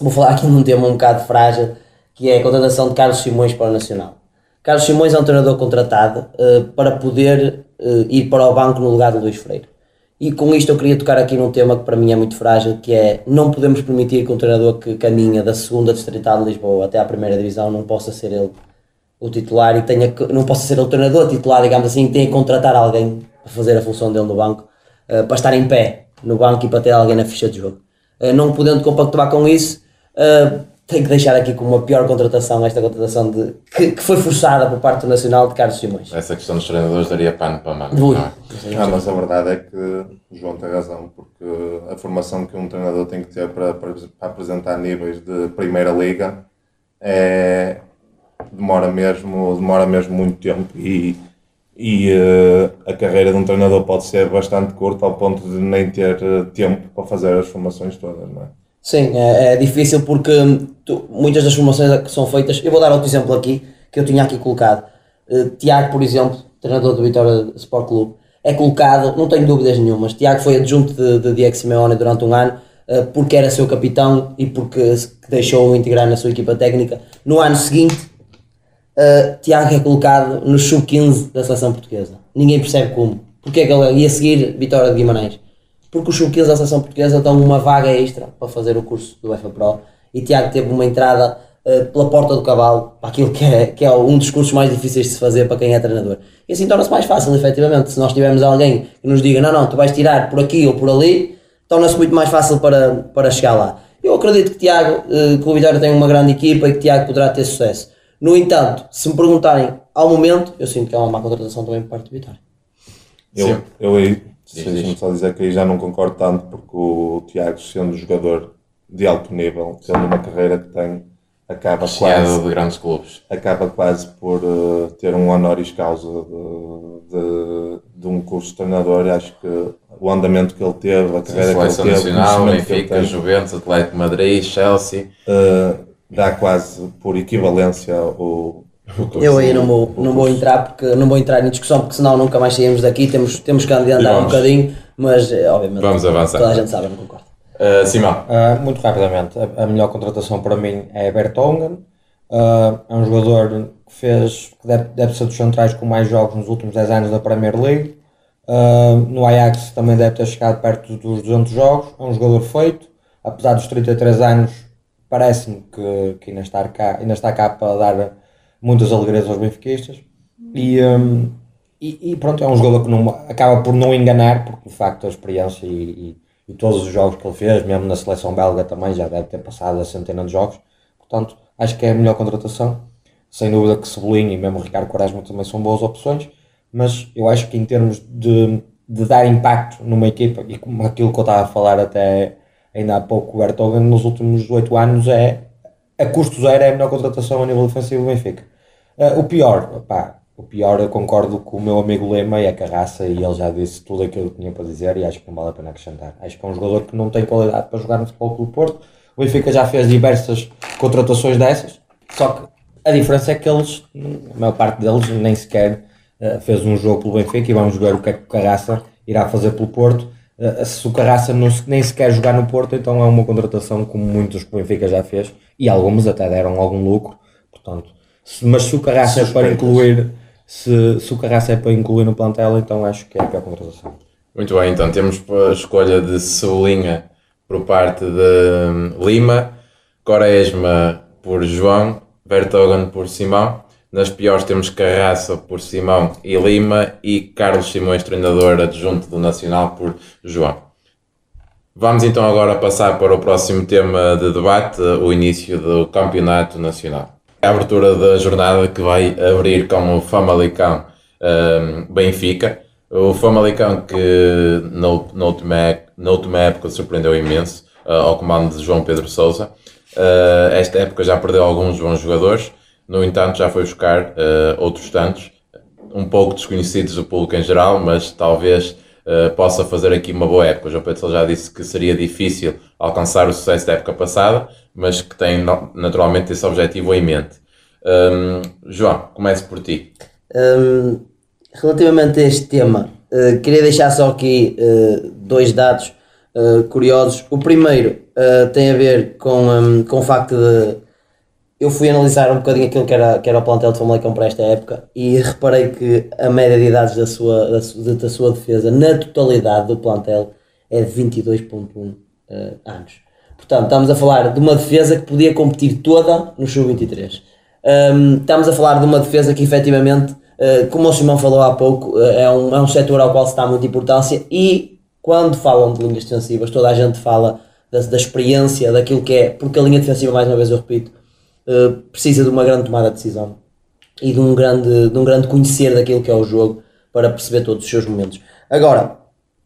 Speaker 5: vou falar aqui num tema um bocado frágil, que é a contratação de Carlos Simões para o Nacional. Carlos Simões é um treinador contratado uh, para poder uh, ir para o banco no lugar de Luís Freire. E com isto eu queria tocar aqui num tema que para mim é muito frágil, que é não podemos permitir que um treinador que caminha da segunda distrital de Lisboa até à primeira divisão não possa ser ele o titular e tenha que, não possa ser o treinador titular, digamos assim, tenha que contratar alguém para fazer a função dele no banco, uh, para estar em pé no banco e para ter alguém na ficha de jogo. não podendo compactuar com isso, tenho que deixar aqui como a pior contratação esta contratação de, que, que, foi forçada por parte do Nacional de Carlos Simões.
Speaker 2: Essa questão dos treinadores daria pano para manga.
Speaker 4: Não, é? ah, mas a verdade é que o João tem razão, porque a formação que um treinador tem que ter para, para, para apresentar níveis de Primeira Liga é, demora, mesmo, demora mesmo muito tempo e, e uh, a carreira de um treinador pode ser bastante curta ao ponto de nem ter eh, tempo para fazer as formações todas, não é?
Speaker 5: Sim, é, é difícil porque tu, muitas das formações que são feitas, eu vou dar outro exemplo aqui, que eu tinha aqui colocado. Uh, Tiago, por exemplo, treinador do Vitória Sport Clube, é colocado, não tenho dúvidas nenhumas, Tiago foi adjunto de, de Diego Simeone durante um ano, uh, porque era seu capitão e porque deixou-o integrar na sua equipa técnica. No ano seguinte, uh, Tiago é colocado no sub-15 da seleção portuguesa. Ninguém percebe como. Porque é que ele ia seguir Vitória de Guimarães? porque os sub-15 da seleção portuguesa dão uma vaga extra para fazer o curso do UEFA Pro e Tiago teve uma entrada uh, pela porta do cavalo para aquilo que é, que é um dos cursos mais difíceis de se fazer para quem é treinador. E assim torna-se mais fácil, efetivamente. Se nós tivermos alguém que nos diga, não, não, tu vais tirar por aqui ou por ali, torna-se muito mais fácil para, para chegar lá. Eu acredito que Tiago, uh, que o Vitória tem uma grande equipa e que Tiago poderá ter sucesso. No entanto, se me perguntarem ao momento, eu sinto que é uma má contratação também por parte do Vitória.
Speaker 4: Eu, eu aí Deixa-me só dizer que aí já não concordo tanto, porque o Tiago, sendo jogador de alto nível, tendo uma carreira que tem, acaba quase.
Speaker 2: de grandes clubes.
Speaker 4: Acaba quase por uh, ter um honoris causa de, de, de, um curso de treinador. Acho que o andamento que ele teve, a carreira Sim, que ele teve.
Speaker 2: Nacional, Benfica, Juventus, Atlético Madrid, Chelsea.
Speaker 4: Uh, dá quase por equivalência o,
Speaker 5: eu aí não vou, não vou entrar porque não vou entrar em discussão porque senão nunca mais saímos daqui, temos, temos que andar um bocadinho, mas eh, obviamente
Speaker 2: vamos avançar.
Speaker 5: toda a gente sabe, eu não concordo.
Speaker 2: Uh, Simão.
Speaker 3: Uh, muito rapidamente, a, a, melhor contratação para mim é Bertongen. Uh, é um jogador que fez, que deve, deve ser dos centrais com mais jogos nos últimos 10 anos da Premier League. Uh, no Ajax também deve ter chegado perto dos 200 jogos. É um jogador feito, apesar dos 33 anos, parece-me que, que ainda, está cá, ainda está cá para dar muitas alegrias aos benfiquistas. E, um, e, e, pronto, é um jogador que não, acaba por não enganar, porque de facto a experiência e, e, e, todos os jogos que ele fez, mesmo na seleção belga também, já deve ter passado a centena de jogos. Portanto, acho que é a melhor contratação. Sem dúvida que Cebolinha e mesmo Ricardo Quaresma também são boas opções, mas eu acho que em termos de, de dar impacto numa equipa, e como aquilo que eu estava a falar até ainda há pouco o Bertogan nos últimos 8 anos é a custo zero é a melhor contratação a nível defensivo do Benfica. Uh, o pior, pá, o pior eu concordo com o meu amigo Lema e a Carraça e ele já disse tudo aquilo que tinha para dizer e acho que não vale a pena acrescentar. Acho que é um jogador que não tem qualidade para jogar no Futebol Clube Porto. O Benfica já fez diversas contratações dessas, só que a diferença é que eles, a maior parte deles, nem sequer uh, fez um jogo pelo Benfica e vamos ver o que é que o Carraça irá fazer pelo Porto. Se o Carraça não, nem sequer jogar no Porto, então é uma contratação como muitos que o Benfica já fez e algumas até deram algum lucro. Portanto, se, mas se o Carraça é para incluir se, se o Carraça é para incluir no plantel, então acho que é a pior contratação.
Speaker 2: Muito bem, então temos a escolha de Cebolinha por parte de hum, Lima, Quaresma por João, Vertogen por Simão. Nas piores temos Carraça por Simão e Lima e Carlos Simões, treinador adjunto do Nacional, por João. Vamos então agora passar para o próximo tema de debate, o início do Campeonato Nacional a abertura da jornada que vai abrir com o Famalicão um, Benfica. O Famalicão que na, última, na última época surpreendeu imenso uh, ao comando de João Pedro Sousa. Uh, esta época já perdeu alguns bons jogadores, no entanto já foi buscar uh, outros tantos, um pouco desconhecidos do público em geral, mas talvez Uh, possa fazer aqui uma boa época. O João Pedro já disse que seria difícil alcançar o sucesso da época passada, mas que tem naturalmente esse objetivo em mente. Um, João, comece por ti.
Speaker 5: Um, relativamente a este tema, uh, queria deixar só aqui dois dados curiosos. O primeiro tem a ver com, um, com o facto de eu fui analisar um bocadinho aquilo que era, que era o plantel de Famalicão para esta época e reparei que a média de idades da sua, da, da sua defesa na totalidade do plantel é de 22.1 uh, anos. Portanto, estamos a falar de uma defesa que podia competir toda no sub-23. Um, estamos a falar de uma defesa que efetivamente, uh, como o Simão falou há pouco, uh, é, um, é um setor ao qual se dá muita importância e quando falam de linhas defensivas, toda a gente fala da, da experiência, daquilo que é, porque a linha defensiva, mais uma vez eu repito, uh, precisa de uma grande tomada de decisão e de um grande, de um grande conhecer daquilo que é o jogo para perceber todos os seus momentos. Agora,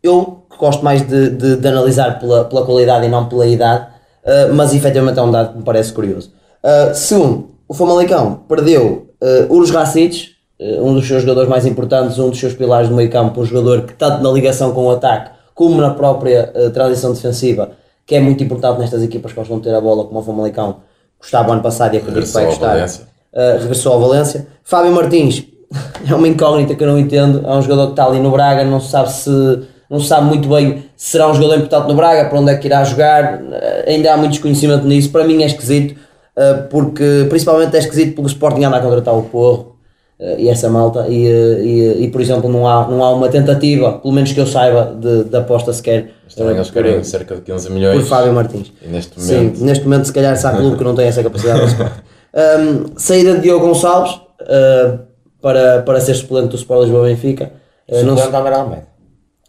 Speaker 5: eu gosto mais de, de, de analisar pela, pela qualidade e não pela idade, uh, mas efetivamente é um dado que me parece curioso. Uh, segundo, o Famalicão perdeu uh, Urus Racic, uh, um dos seus jogadores mais importantes, um dos seus pilares do meio campo, um jogador que tanto na ligação com o ataque como na própria uh, transição defensiva, que é muito importante nestas equipas que gostam de ter a bola, como o Famalicão gostava ano passado e acredito que vai gostar. Uh, regressou ao Valência. Fábio Martins é uma incógnita que eu não entendo. É um jogador que está ali no Braga, não se sabe se não se sabe muito bem se será um jogador importante no Braga, para onde é que irá jogar. Ainda há muito desconhecimento nisso. Para mim é esquisito ah, porque principalmente é esquisito porque o Sporting anda a contratar o Porro uh, e essa malta e, uh, e, e, por exemplo não há, não há uma tentativa, pelo menos que eu saiba, de, de aposta sequer.
Speaker 2: Eles querem cerca de 15 milhões.
Speaker 5: Por Fábio Martins.
Speaker 2: E neste momento...
Speaker 5: Sim, neste momento se calhar se há clube que não tem essa capacidade um, saída de Diogo Gonçalves para, para ser suplente do Sport Lisboa Benfica.
Speaker 3: não, Almeida.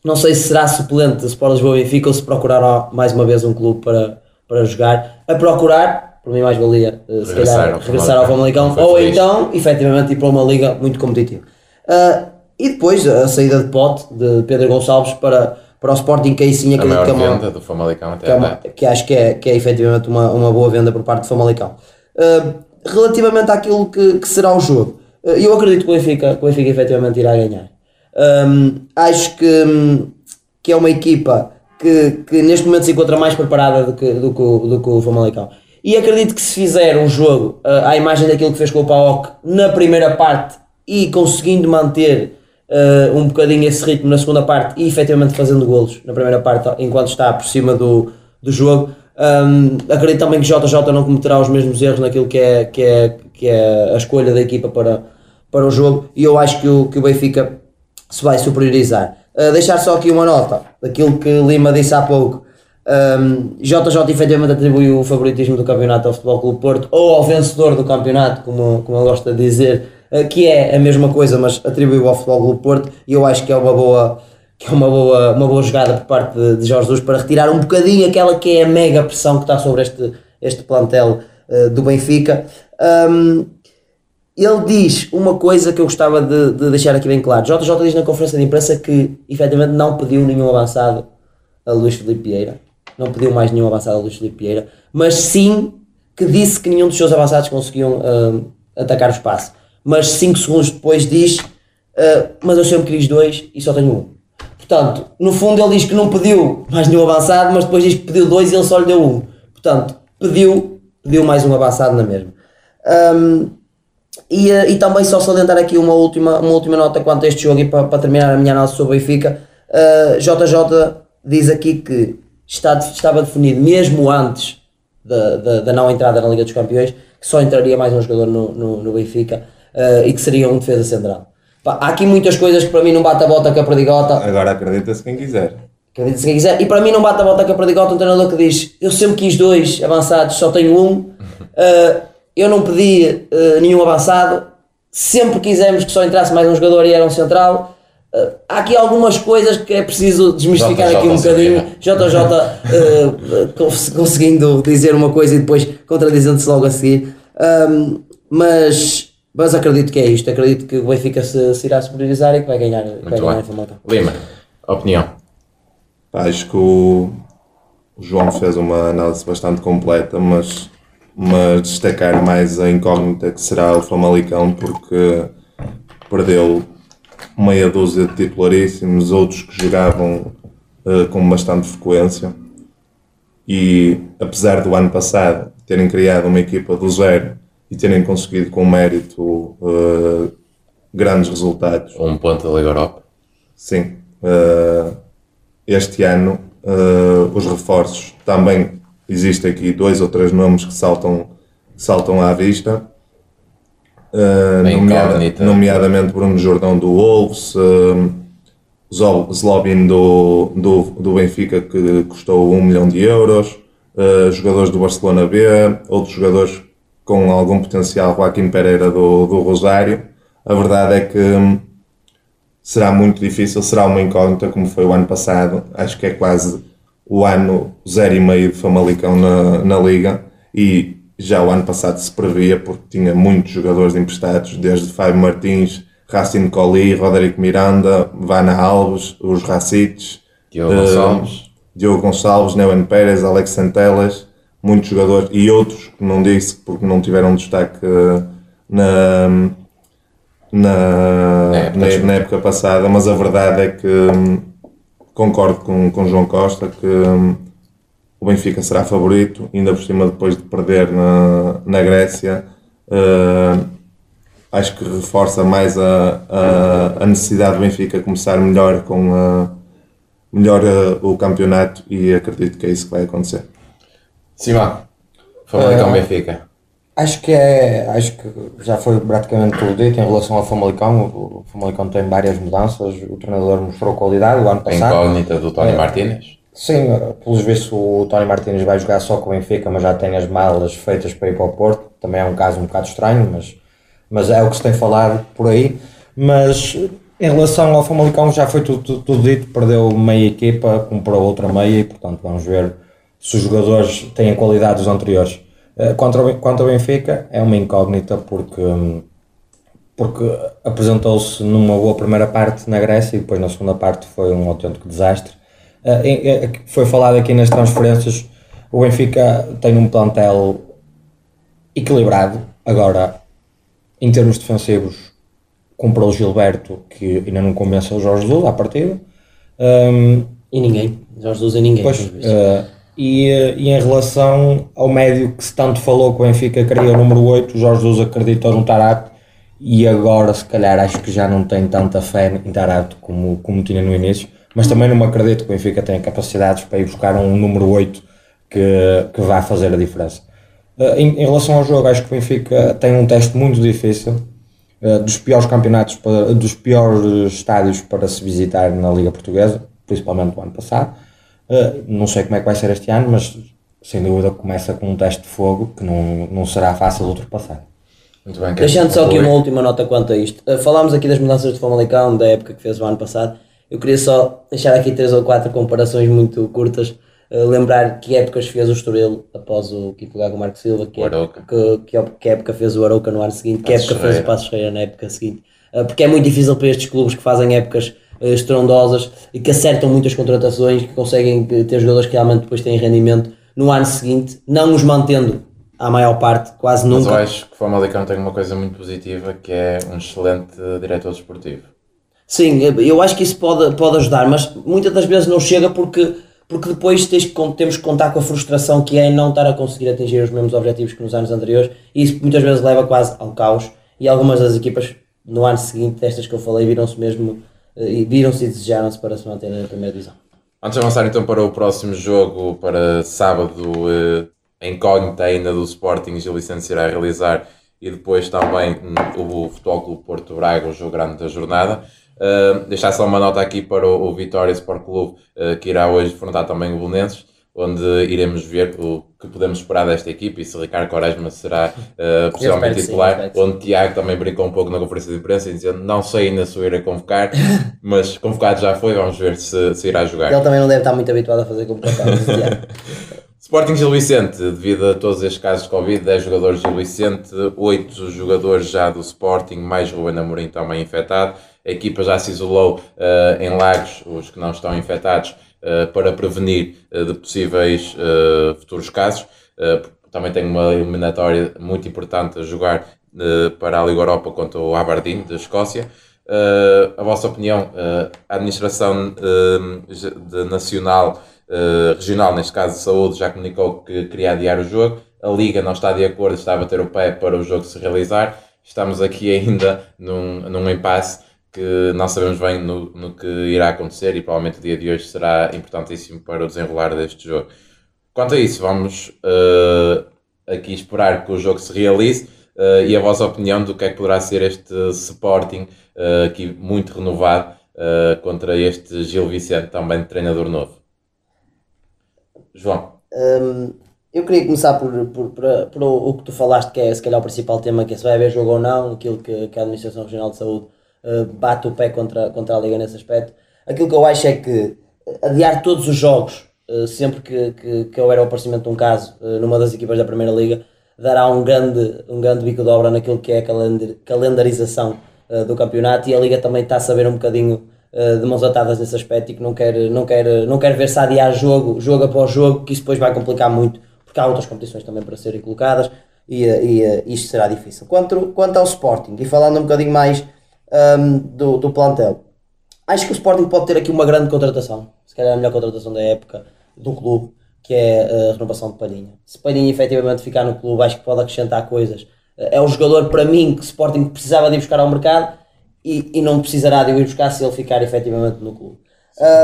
Speaker 5: não sei se será suplente do Sport Lisboa Benfica ou se procurar mais uma vez um clube para, para jogar. A procurar, por mim mais valia uh, se calhar regressar ao Famalicão ou feliz. então efetivamente ir para uma liga muito competitiva. Uh, e depois a saída de pote de Pedro Gonçalves para, para o Sporting, que aí sim
Speaker 2: acredito que é uma venda do Famalicão até
Speaker 5: que, é uma, que acho que é, que é efetivamente uma, uma boa venda por parte do Famalicão. Uh, relativamente àquilo que, que será o jogo, uh, eu acredito que o Benfica, que o Benfica efetivamente irá ganhar. Um, acho que, que é uma equipa que, que neste momento se encontra mais preparada do que, do que, do que o Famalicão. E acredito que se fizer um jogo uh, à imagem daquilo que fez com o PAOK na primeira parte e conseguindo manter uh, um bocadinho esse ritmo na segunda parte e efetivamente fazendo golos na primeira parte enquanto está por cima do, do jogo, um, acredito também que JJ não cometerá os mesmos erros naquilo que é, que é, que é a escolha da equipa para, para o jogo e eu acho que o, que o Benfica se vai superiorizar. Uh, deixar só aqui uma nota daquilo que Lima disse há pouco um, JJ efetivamente atribuiu o favoritismo do campeonato ao Futebol Clube Porto ou ao vencedor do campeonato, como, como ele gosta de dizer, uh, que é a mesma coisa, mas atribuiu ao Futebol Clube Porto e eu acho que é uma boa, que é uma boa, uma boa jogada por parte de, de Jorge Jesus para retirar um bocadinho aquela que é a mega pressão que está sobre este, este plantel uh, do Benfica. Um, ele diz uma coisa que eu gostava de, de deixar aqui bem claro. JJ diz na conferência de imprensa que efetivamente não pediu nenhum avançado a Luís Felipe Vieira não pediu mais nenhum avançado ao Luís Filipe Vieira, mas sim que disse que nenhum dos seus avançados conseguiam uh, atacar o espaço. Mas 5 segundos depois diz, uh, mas eu sempre quis dois e só tenho um. Portanto, no fundo ele diz que não pediu mais nenhum avançado, mas depois diz que pediu dois e ele só lhe deu um. Portanto, pediu, pediu mais um avançado na mesma. Um, e, e também só salientar aqui uma última, uma última nota quanto a este jogo e para, para terminar a minha análise sobre o Benfica. Uh, JJ diz aqui que está, estava definido mesmo antes da, da, da, não entrada na Liga dos Campeões que só entraria mais um jogador no, no, no Benfica uh, e que seria um defesa central. Pá, há aqui muitas coisas que para mim não bate a bota com a perdigota.
Speaker 4: Agora acredita-se quem quiser.
Speaker 5: Acredita-se quem quiser. E para mim não bate a bota com a perdigota um treinador que diz eu sempre quis dois avançados, só tenho um. Uh, eu não pedi uh, nenhum avançado. Sempre quisemos que só entrasse mais um jogador e era um central. Uh, há aqui algumas coisas que é preciso desmistificar JJ aqui um bocadinho. JJ uh, conseguindo dizer uma coisa e depois contradizendo-se logo a seguir. Um, mas, mas acredito que é isto. Acredito que o Benfica se, se irá superiorizar e que vai ganhar, vai ganhar a
Speaker 2: Lima, opinião.
Speaker 4: Acho que o, o João fez uma análise bastante completa, mas mas destacar mais a incógnita que será o Famalicão, porque perdeu meia dúzia de titularíssimos, outros que jogavam uh, com bastante frequência. E apesar do ano passado terem criado uma equipa do zero e terem conseguido com mérito uh, grandes resultados.
Speaker 2: Um ponto da Liga Europa.
Speaker 4: Sim. Uh, este ano os reforços também existem aqui dois ou três nomes que saltam, saltam à vista. Uh, nomeada, nomeadamente Bruno Jordão do Wolves, uh, Zlobin do, do, do Benfica que custou 1 milhão de euros, uh, jogadores do Barcelona B, outros jogadores com algum potencial, Joaquim Pereira do, do Rosário. A verdade é que hum, será muito difícil, será uma incógnita como foi o ano passado. Acho que é quase o ano 0,5 de Famalicão na, na Liga e já o ano passado se previa porque tinha muitos jogadores emprestados, desde Fábio Martins, Racine Colli, Roderico Miranda, Vana Alves, os Racites,
Speaker 2: Diogo uh, Gonçalves,
Speaker 4: Diogo Gonçalves, Neuen Pérez, Alex Santelas, muitos jogadores e outros que não disse porque não tiveram destaque uh, na, na, é, na, na, época passada, mas a verdade é que um, concordo com, com João Costa que hum, o Benfica será favorito, ainda por cima depois de perder na, na Grécia. Uh, acho que reforça mais a, a, a, necessidade do Benfica começar melhor com a, melhor a, o campeonato e acredito que é isso que vai acontecer.
Speaker 2: Simão, Famalicão uh, Benfica.
Speaker 3: Acho que é, acho que já foi praticamente tudo dito em relação ao Famalicão. O Famalicão tem várias mudanças, o treinador mostrou qualidade o ano passado.
Speaker 2: A incógnita do Tony é, Martínez?
Speaker 3: Sim, pelos vistos o Tony Martínez vai jogar só com o Benfica, mas já tem as malas feitas para ir para o Porto. Também é um caso um bocado estranho, mas, mas é o que se tem falado por aí. Mas em relação ao Famalicão já foi tudo, tudo, tudo dito, perdeu meia equipa, comprou outra meia e portanto vamos ver se os jogadores têm a qualidade dos anteriores. Eh, quanto ao, Benfica, é uma incógnita porque, porque apresentou-se numa boa primeira parte na Grécia e depois na segunda parte foi um autêntico desastre. Eh, foi falado aqui nas transferências, o Benfica tem um plantel equilibrado. Agora, em termos defensivos, comprou o Gilberto, que ainda não convence o Jorge Jesus à partida.
Speaker 5: Um, e ninguém, Jorge Jesus e ninguém.
Speaker 3: Pois, uh, e, e, em relação ao médio que se tanto falou que o Benfica queria o número 8, o Jorge Jesus acreditou no Tarato e agora se calhar acho que já não tem tanta fé em Tarato como, como tinha no início, mas também não me acredito que o Benfica tenha capacidades para ir buscar um número 8 que, que vá fazer a diferença. Eh, em, em relação ao jogo, acho que o Benfica tem um teste muito difícil, eh, dos piores campeonatos, para, dos piores estádios para se visitar na Liga Portuguesa, principalmente o ano passado Uh, não sei como é que vai ser este ano, mas sem dúvida começa com um teste de fogo que não, não será fácil de ultrapassar.
Speaker 5: Muito bem, Deixando só aqui uma última nota quanto a isto. Falámos aqui das mudanças de Famalicão, da época que fez o ano passado. Eu queria só deixar aqui três ou quatro comparações muito curtas. Uh, lembrar que épocas fez o Estoril após o Kiko Gago Marco Silva, que, época, que, que, que, época fez o Arouca no ano seguinte, que época fez o Passos Ferreira na época seguinte. Uh, porque é muito difícil para estes clubes que fazem épocas eh, estrondosas e que acertam muitas contratações, que conseguem ter jogadores que realmente depois têm rendimento no ano seguinte, não os mantendo à maior parte, quase
Speaker 2: Mas
Speaker 5: nunca.
Speaker 2: eu acho que o Famalicão tem uma coisa muito positiva que é um excelente diretor desportivo.
Speaker 5: Sim, eu acho que isso pode, pode ajudar, mas muitas das vezes não chega porque, porque depois tens temos que contar com a frustração que é não estar a conseguir atingir os mesmos objetivos que nos anos anteriores e isso muitas vezes leva quase ao caos e algumas das equipas no ano seguinte, destas que eu falei, viram-se mesmo eh, e viram-se e desejaram-se para se manter na primeira divisão.
Speaker 2: Antes de avançar então para o próximo jogo, para sábado, eh, a incógnita ainda do Sporting, Gil Vicente se irá realizar e depois também hum, o Futebol Clube Porto Braga, o jogo grande da jornada. Uh, deixar só uma nota aqui para o, o Vitória Sport Clube, uh, que irá hoje enfrentar também o Bolonenses, onde iremos ver o que podemos esperar desta equipe e se Ricardo Quaresma será uh, possivelmente titular,
Speaker 5: sim.
Speaker 2: onde Tiago também brincou um pouco na conferência de imprensa, dizendo não sei ainda se o irei convocar, mas convocado já foi, vamos ver se, se irá jogar.
Speaker 5: Ele também não deve estar muito habituado a fazer convocatórios. Tiago.
Speaker 2: Sporting Gil Vicente, devido a todos estes casos de Covid, 10 jogadores Gil Vicente, 8 jogadores já do Sporting, mais Ruben Amorim também infectado. A equipa já se isolou eh, em Lagos, os que não estão infectados, eh, para prevenir eh, de possíveis futuros casos. Também tem uma eliminatória muito importante a jogar para a Liga Europa contra o Aberdeen, da Escócia. A vossa opinião, a administração de nacional, regional, neste caso de saúde, já comunicou que queria adiar o jogo. A Liga não está de acordo, está a bater o pé para o jogo se realizar. Estamos aqui ainda num, num impasse que não sabemos bem no, no que irá acontecer e provavelmente o dia de hoje será importantíssimo para o desenrolar deste jogo. Quanto a isso, vamos eh, aqui esperar que o jogo se realize eh, e a vossa opinião do que é que poderá ser este Sporting eh, aqui muito renovado contra este Gil Vicente, também treinador novo. João,
Speaker 5: Hum, eu queria começar por, por, por, por o que tu falaste, que é se calhar o principal tema, que é se vai haver jogo ou não, aquilo que, que a Administração Regional de Saúde uh, bate o pé contra, contra a Liga nesse aspecto. Aquilo que eu acho é que adiar todos os jogos, uh, sempre que, que, que houver o aparecimento de um caso uh, numa das equipas da Primeira Liga, dará um grande, um grande bico de obra naquilo que é a calendar, calendarização do campeonato e a Liga também está a saber um bocadinho de mãos atadas nesse aspecto e que não quer, não quer, não quer ver se adiar jogo, jogo após jogo, que isso depois vai complicar muito, porque há outras competições também para serem colocadas e, e isto será difícil. Quanto, quanto ao Sporting, e falando um bocadinho mais um, do, do plantel, acho que o Sporting pode ter aqui uma grande contratação, se calhar a melhor contratação da época do clube, que é a renovação de Palhinha. Se Palhinha efetivamente ficar no clube, acho que pode acrescentar coisas. É um jogador para mim que o Sporting precisava de ir buscar ao mercado e, e não precisará de ir buscar se ele ficar efetivamente no clube.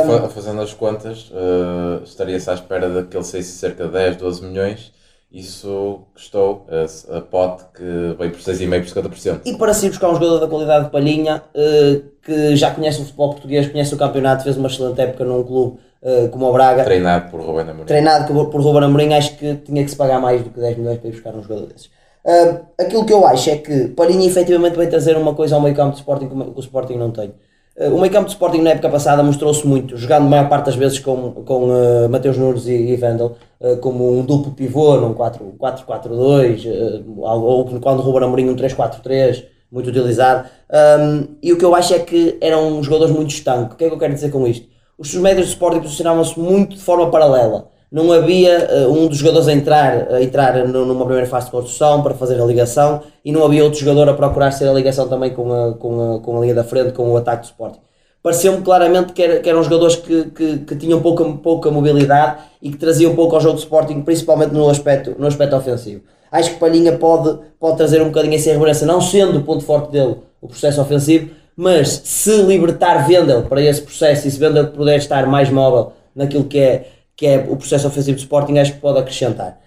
Speaker 2: fa- fazendo as contas, eh, estaria-se à espera de que ele saísse cerca de 10, 12 milhões. Isso custou a, a pote que veio por 6,5 por 50%.
Speaker 5: E para se buscar um jogador da qualidade de Palhinha, eh, que já conhece o futebol português, conhece o campeonato, fez uma excelente época num clube eh, como o Braga,
Speaker 2: Treinado por Ruben Amorim.
Speaker 5: treinado por- Ruben Amorim, acho que tinha que se pagar mais do que 10 milhões para ir buscar um jogador desses. Ah, aquilo que eu acho é que Palhinha efetivamente vai trazer uma coisa ao meio campo de Sporting que o Sporting não tem. O meio campo de Sporting na época passada mostrou-se muito, jogando a maior parte das vezes com, com ah, Mateus Nunes e, e Vendel, ah, como um duplo pivô, num 4 4-4-2, ah, ou quando o Ruben Amorim um 3-4-3, muito utilizado. Um, e o que eu acho é que eram jogadores muito estanques. O que é que eu quero dizer com isto? Os médios de Sporting posicionavam-se muito de forma paralela. Não havia uh, um dos jogadores a entrar, a entrar numa primeira fase de construção para fazer a ligação e não havia outro jogador a procurar ser a ligação também com a, com a, com a linha da frente, com o ataque do Sporting. Pareceu-me claramente que, era- que eram jogadores que, que, que tinham pouca, pouca mobilidade e que traziam pouco ao jogo do Sporting, principalmente no aspecto, no aspecto ofensivo. Acho que Palhinha pode, pode trazer um bocadinho essa irreverência, não sendo o ponto forte dele o processo ofensivo, mas se libertar Vendel para esse processo e se Vendel puder estar mais móvel naquilo que é, que é o processo ofensivo do Sporting, acho que pode acrescentar.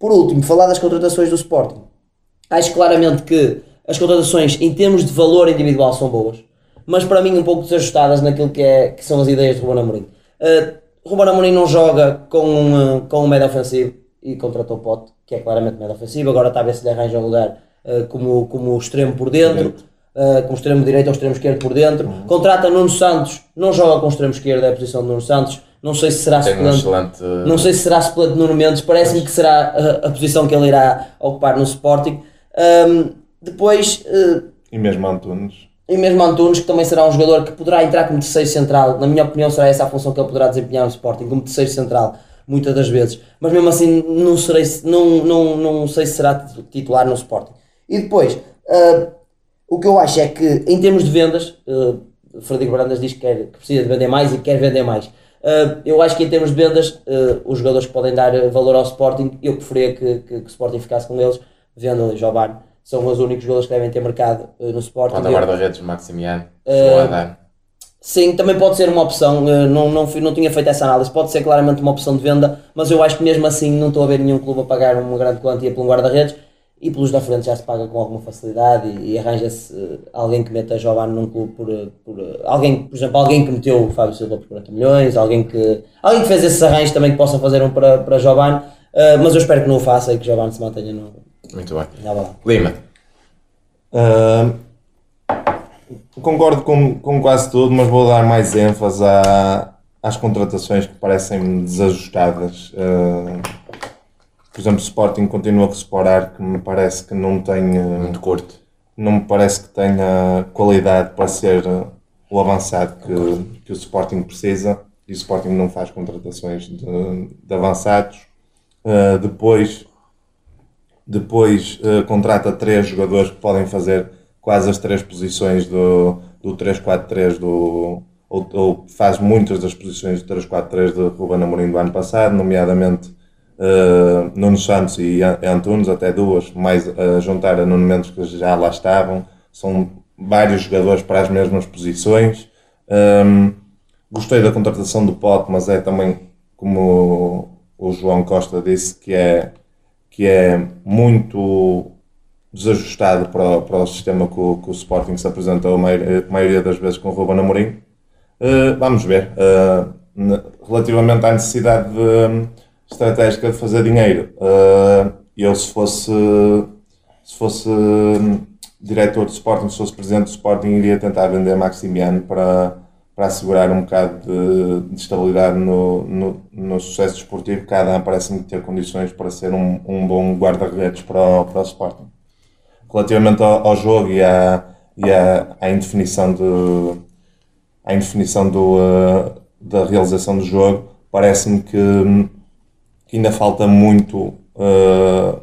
Speaker 5: Por último, falar das contratações do Sporting. Acho claramente que as contratações, em termos de valor individual, são boas, mas para mim um pouco desajustadas naquilo que, é, que são as ideias de Ruben Amorim. Uh, Ruben Amorim não joga com um, com um médio ofensivo e contratou Pote, que é claramente médio ofensivo, agora está a ver se lhe arranja um lugar uh, como, como extremo por dentro, uh, como extremo direito ou extremo esquerdo por dentro. Contrata Nuno Santos, não joga com extremo esquerdo, é a posição de Nuno Santos, não sei se será
Speaker 2: um
Speaker 5: suplente.
Speaker 2: excelente.
Speaker 5: Não sei se será suplente de Nuno Mendes, parece-me que será a, a posição que ele irá ocupar no Sporting. Um, depois,
Speaker 4: E mesmo Antunes.
Speaker 5: E mesmo Antunes, que também será um jogador que poderá entrar como terceiro central, na minha opinião será essa a função que ele poderá desempenhar no Sporting, como terceiro central, muitas das vezes, mas mesmo assim não, serei, não, não, não sei se será titular no Sporting. E depois, uh, o que eu acho é que em termos de vendas, uh, Frederico Brandas diz que, quer, que precisa de vender mais e quer vender mais. Uh, eu acho que em termos de vendas, uh, os jogadores que podem dar valor ao Sporting, eu preferia que, que, que o Sporting ficasse com eles, vendo ali Jovane são os únicos jogadores que devem ter marcado uh, no Sporting.
Speaker 2: Quando a guarda-redes Maximiano dar.
Speaker 5: Sim, também pode ser uma opção, uh, não, não, não tinha feito essa análise, pode ser claramente uma opção de venda, mas eu acho que mesmo assim não estou a ver nenhum clube a pagar uma grande quantia por um guarda-redes e pelos da frente já se paga com alguma facilidade e, e arranja-se uh, alguém que meta Giovanni num clube por, por alguém, por exemplo, alguém que meteu o Fábio Silva por 40 milhões, alguém que, alguém que fez esses arranjos também que possa fazer um para, para Giovanni, mas eu espero que não o faça e que Giovanni se mantenha no,
Speaker 2: muito bem.
Speaker 5: lá.
Speaker 2: Lima.
Speaker 4: Uh, concordo com, com quase tudo, mas vou dar mais ênfase à, às contratações que parecem desajustadas. Uh, por exemplo, o Sporting continua a separar que me parece que não tem.
Speaker 2: Muito curto.
Speaker 4: Não me parece que tenha qualidade para ser o avançado que, que o Sporting precisa e o Sporting não faz contratações de, de avançados. Uh, depois depois uh, contrata três jogadores que podem fazer quase as três posições do, do 3-4-3 do, ou, ou, faz muitas das posições do 3-4-3 de Ruben Amorim do ano passado, nomeadamente uh, Nuno Santos e Antunes, até duas, mais a juntar a Nuno Mendes que já lá estavam. São vários jogadores para as mesmas posições. Um, ehm, gostei da contratação do Pote, mas é também como o João Costa disse, que é que é muito desajustado para, para o sistema que o, que o Sporting se apresentou a maioria, a maioria das vezes com o Ruben Amorim. Uh, vamos ver. Uh, relativamente à necessidade de, estratégica de fazer dinheiro, uh, eu se fosse, se fosse um, diretor do Sporting, se fosse presidente do Sporting, iria tentar vender Maximiano para para assegurar um bocado de, de estabilidade no, no, no, sucesso desportivo, cada ano parece-me ter condições para ser um, um bom guarda-redes para, o, para o Sporting. Relativamente ao, ao jogo e à, e à, à indefinição, de, à indefinição do, uh, da realização do jogo, parece-me que, que, ainda falta muito, uh,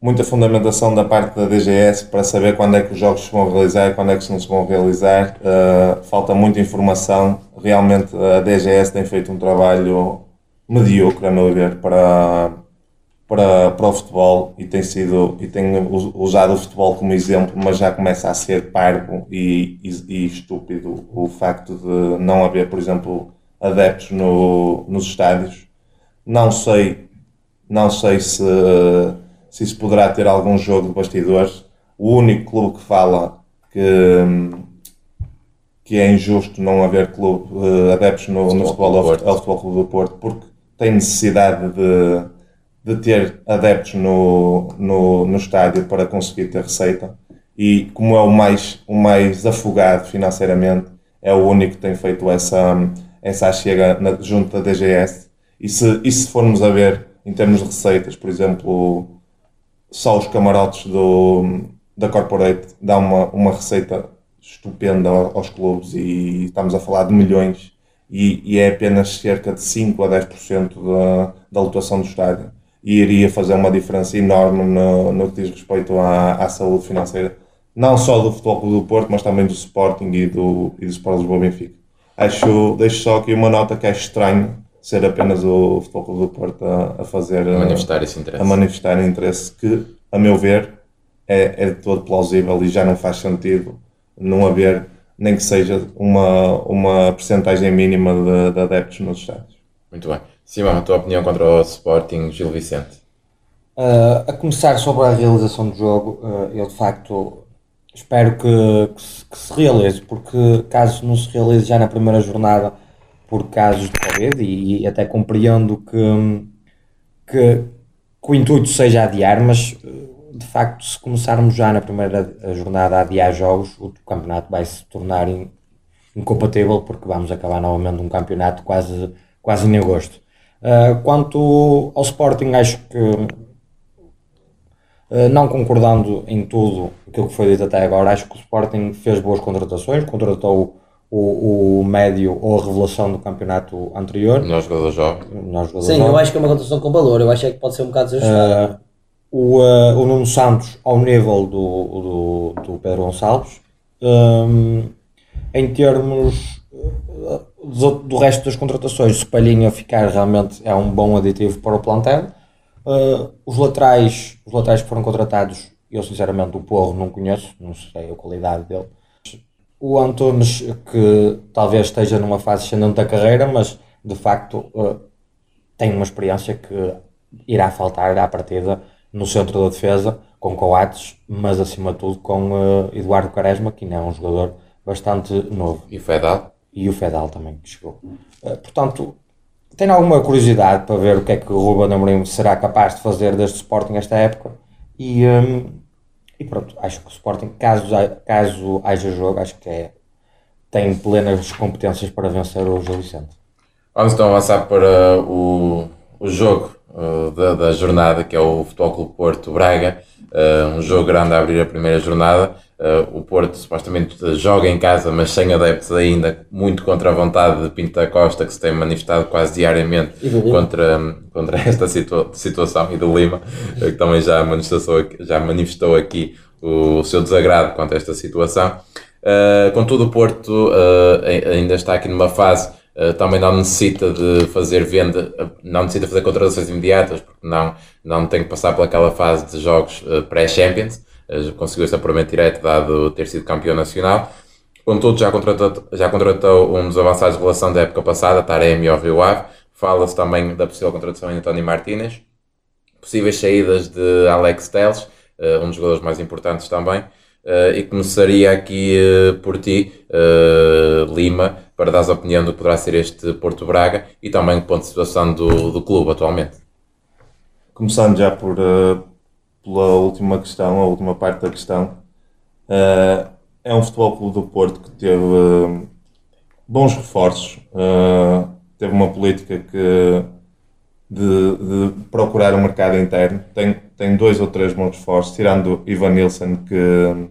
Speaker 4: muita fundamentação da parte da DGS para saber quando é que os jogos se vão realizar quando é que não se vão realizar. Uh, falta muita informação. Realmente a DGS tem feito um trabalho medíocre, a meu ver, para, para, para o futebol e tem, sido, e tem usado o futebol como exemplo, mas já começa a ser parvo e, e, e estúpido o facto de não haver, por exemplo, adeptos no, nos estádios. Não sei, não sei se se isso poderá ter algum jogo de bastidores. O único clube que fala que, que é injusto não haver clube, uh, adeptos no, no futebol é Futebol Clube do Porto, porque tem necessidade de, de ter adeptos no, no, no estádio para conseguir ter receita. E como é o mais, o mais afogado financeiramente, é o único que tem feito essa, essa chega junto da DGS. E se, e se formos a ver em termos de receitas, por exemplo, só os camarotes do, da Corporate dão uma, uma receita estupenda aos clubes e estamos a falar de milhões e, e é apenas cerca de 5 a 10% da, da lotação do estádio e iria fazer uma diferença enorme no, no que diz respeito à, à saúde financeira não só do Futebol Clube do Porto, mas também do Sporting e do, e do Sport Lisboa Benfica. Acho, deixo só aqui uma nota que é estranho ser apenas o Futebol Clube do Porto a, a fazer
Speaker 2: a manifestar esse interesse.
Speaker 4: a manifestar interesse que, a meu ver, é, é de todo plausível e já não faz sentido não haver nem que seja uma, uma percentagem mínima de, de adeptos nos estádios.
Speaker 2: Muito bem. Simão, a tua opinião contra o Sporting, Gil Vicente?
Speaker 3: Uh, a começar sobre a realização do jogo, uh, eu de facto espero que, que, se, que, se, realize, porque caso não se realize já na primeira jornada, por casos de Covid e, e até compreendo que, que, que, o intuito seja adiar, mas de facto se começarmos já na primeira jornada a adiar jogos, o campeonato vai se tornar incompatível porque vamos acabar novamente um campeonato quase, quase em agosto. Uh, quanto ao Sporting, acho que Uh, não concordando em tudo aquilo que foi dito até agora, acho que o Sporting fez boas contratações, contratou o, o médio ou a revelação do campeonato anterior.
Speaker 2: Nós jogador jovem.
Speaker 3: Nós jogador
Speaker 5: Sim,
Speaker 3: jovem.
Speaker 5: eu acho que é uma contratação com valor, eu acho é que pode ser um bocado desajustado.
Speaker 3: Uh, o, uh, o Nuno Santos ao nível do, do, do Pedro Gonçalves. Um, em termos uh, do, do resto das contratações, o Palhinha ficar realmente é um bom aditivo para o plantel. Uh, os laterais, os laterais que foram contratados, eu sinceramente o Porro não conheço, não sei a qualidade dele. O Antunes, que talvez esteja numa fase ascendente da carreira, mas de facto uh, tem uma experiência que irá faltar à partida no centro da defesa, com Coates, mas acima de tudo com uh, Eduardo Quaresma, que ainda é um jogador bastante novo.
Speaker 2: E o Fedal?
Speaker 3: E o Fedal também, que chegou. Uh, portanto, tenho alguma curiosidade para ver o que é que o Ruben Amorim será capaz de fazer deste Sporting esta época. E, um, e pronto, acho que o Sporting, caso, caso haja jogo, acho que é, tem plenas competências para vencer o Gil Vicente.
Speaker 2: Vamos então avançar para o, o jogo uh, da, da, jornada, que é o Futebol Clube Porto Braga. Uh, um jogo grande a abrir a primeira jornada. Uh, o Porto supostamente joga em casa, mas sem adeptos ainda, muito contra a vontade de Pinto da Costa, que se tem manifestado quase diariamente contra, contra esta situa situação, e do Lima, que também já manifestou, já manifestou aqui o, o seu desagrado quanto a esta situação. Uh, contudo, o Porto ainda está aqui numa fase Uh, também não necessita de fazer venda, não necessita fazer contratações imediatas, porque não, não tem que passar pelaquela fase de jogos uh, pré-Champions, uh, conseguiu esse apuramento direto dado ter sido campeão nacional. Contudo, já contratou, já contratou um dos avançados de relação da época passada, Taremi ao Rio Ave. Fala-se também da possível contratação de António Martínez, possíveis saídas de Alex Teles, um dos jogadores mais importantes também. Uh, e começaria aqui por ti, Lima, para dar a opinião do que poderá ser este Porto Braga e também o ponto de situação do, do clube atualmente.
Speaker 4: Começando já por, pela última questão, a última parte da questão, é um futebol clube do Porto que teve bons reforços, teve uma política que de, de, procurar o um mercado interno. Tem, tem dois ou três bons reforços, tirando Ivan Nilsson, que,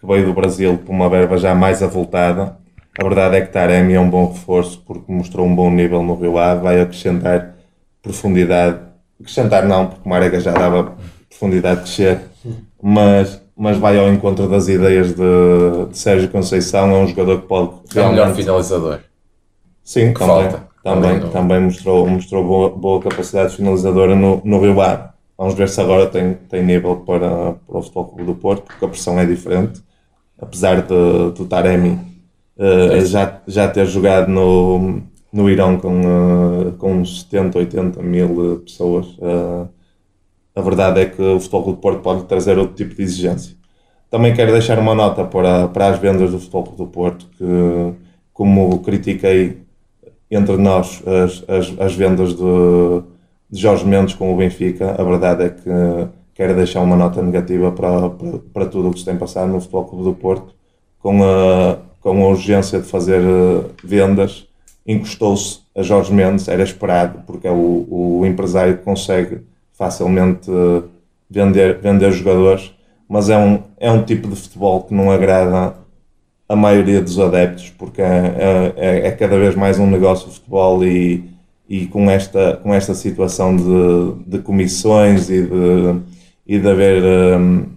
Speaker 4: que veio do Brasil por uma verba já mais avultada. A verdade é que Taremi é um bom reforço porque mostrou um bom nível no Rio Ave, vai acrescentar profundidade. Acrescentar não, porque Marega já dava profundidade de crescer, mas, mas vai ao encontro das ideias de, de Sérgio Conceição. É um jogador que pode.
Speaker 2: É o melhor finalizador.
Speaker 4: Sim, que também. Falta também, também mostrou, mostrou boa, boa capacidade finalizadora no, no Rio Ave. Vamos ver se agora tem, tem nível para, para o Futebol Clube do Porto, porque a pressão é diferente. Apesar de, do Taremi uh, já, já ter jogado no, no Irão com, uh, com uns 70, 80 mil pessoas, uh, a verdade é que o Futebol Clube do Porto pode trazer outro tipo de exigência. Também quero deixar uma nota para, para as vendas do Futebol Clube do Porto, que, como critiquei entre nós as, as, as vendas de, de, Jorge Mendes com o Benfica, a verdade é que quero deixar uma nota negativa para, para, para tudo o que se tem passado no Futebol Clube do Porto, com a, com a urgência de fazer eh, vendas, encostou-se a Jorge Mendes, era esperado, porque é o, o empresário que consegue facilmente eh, vender, vender jogadores, mas é um, é um tipo de futebol que não agrada a maioria dos adeptos, porque é, é, é, cada vez mais um negócio de futebol e, e com, esta, com esta situação de, de comissões e de, e de haver. Um,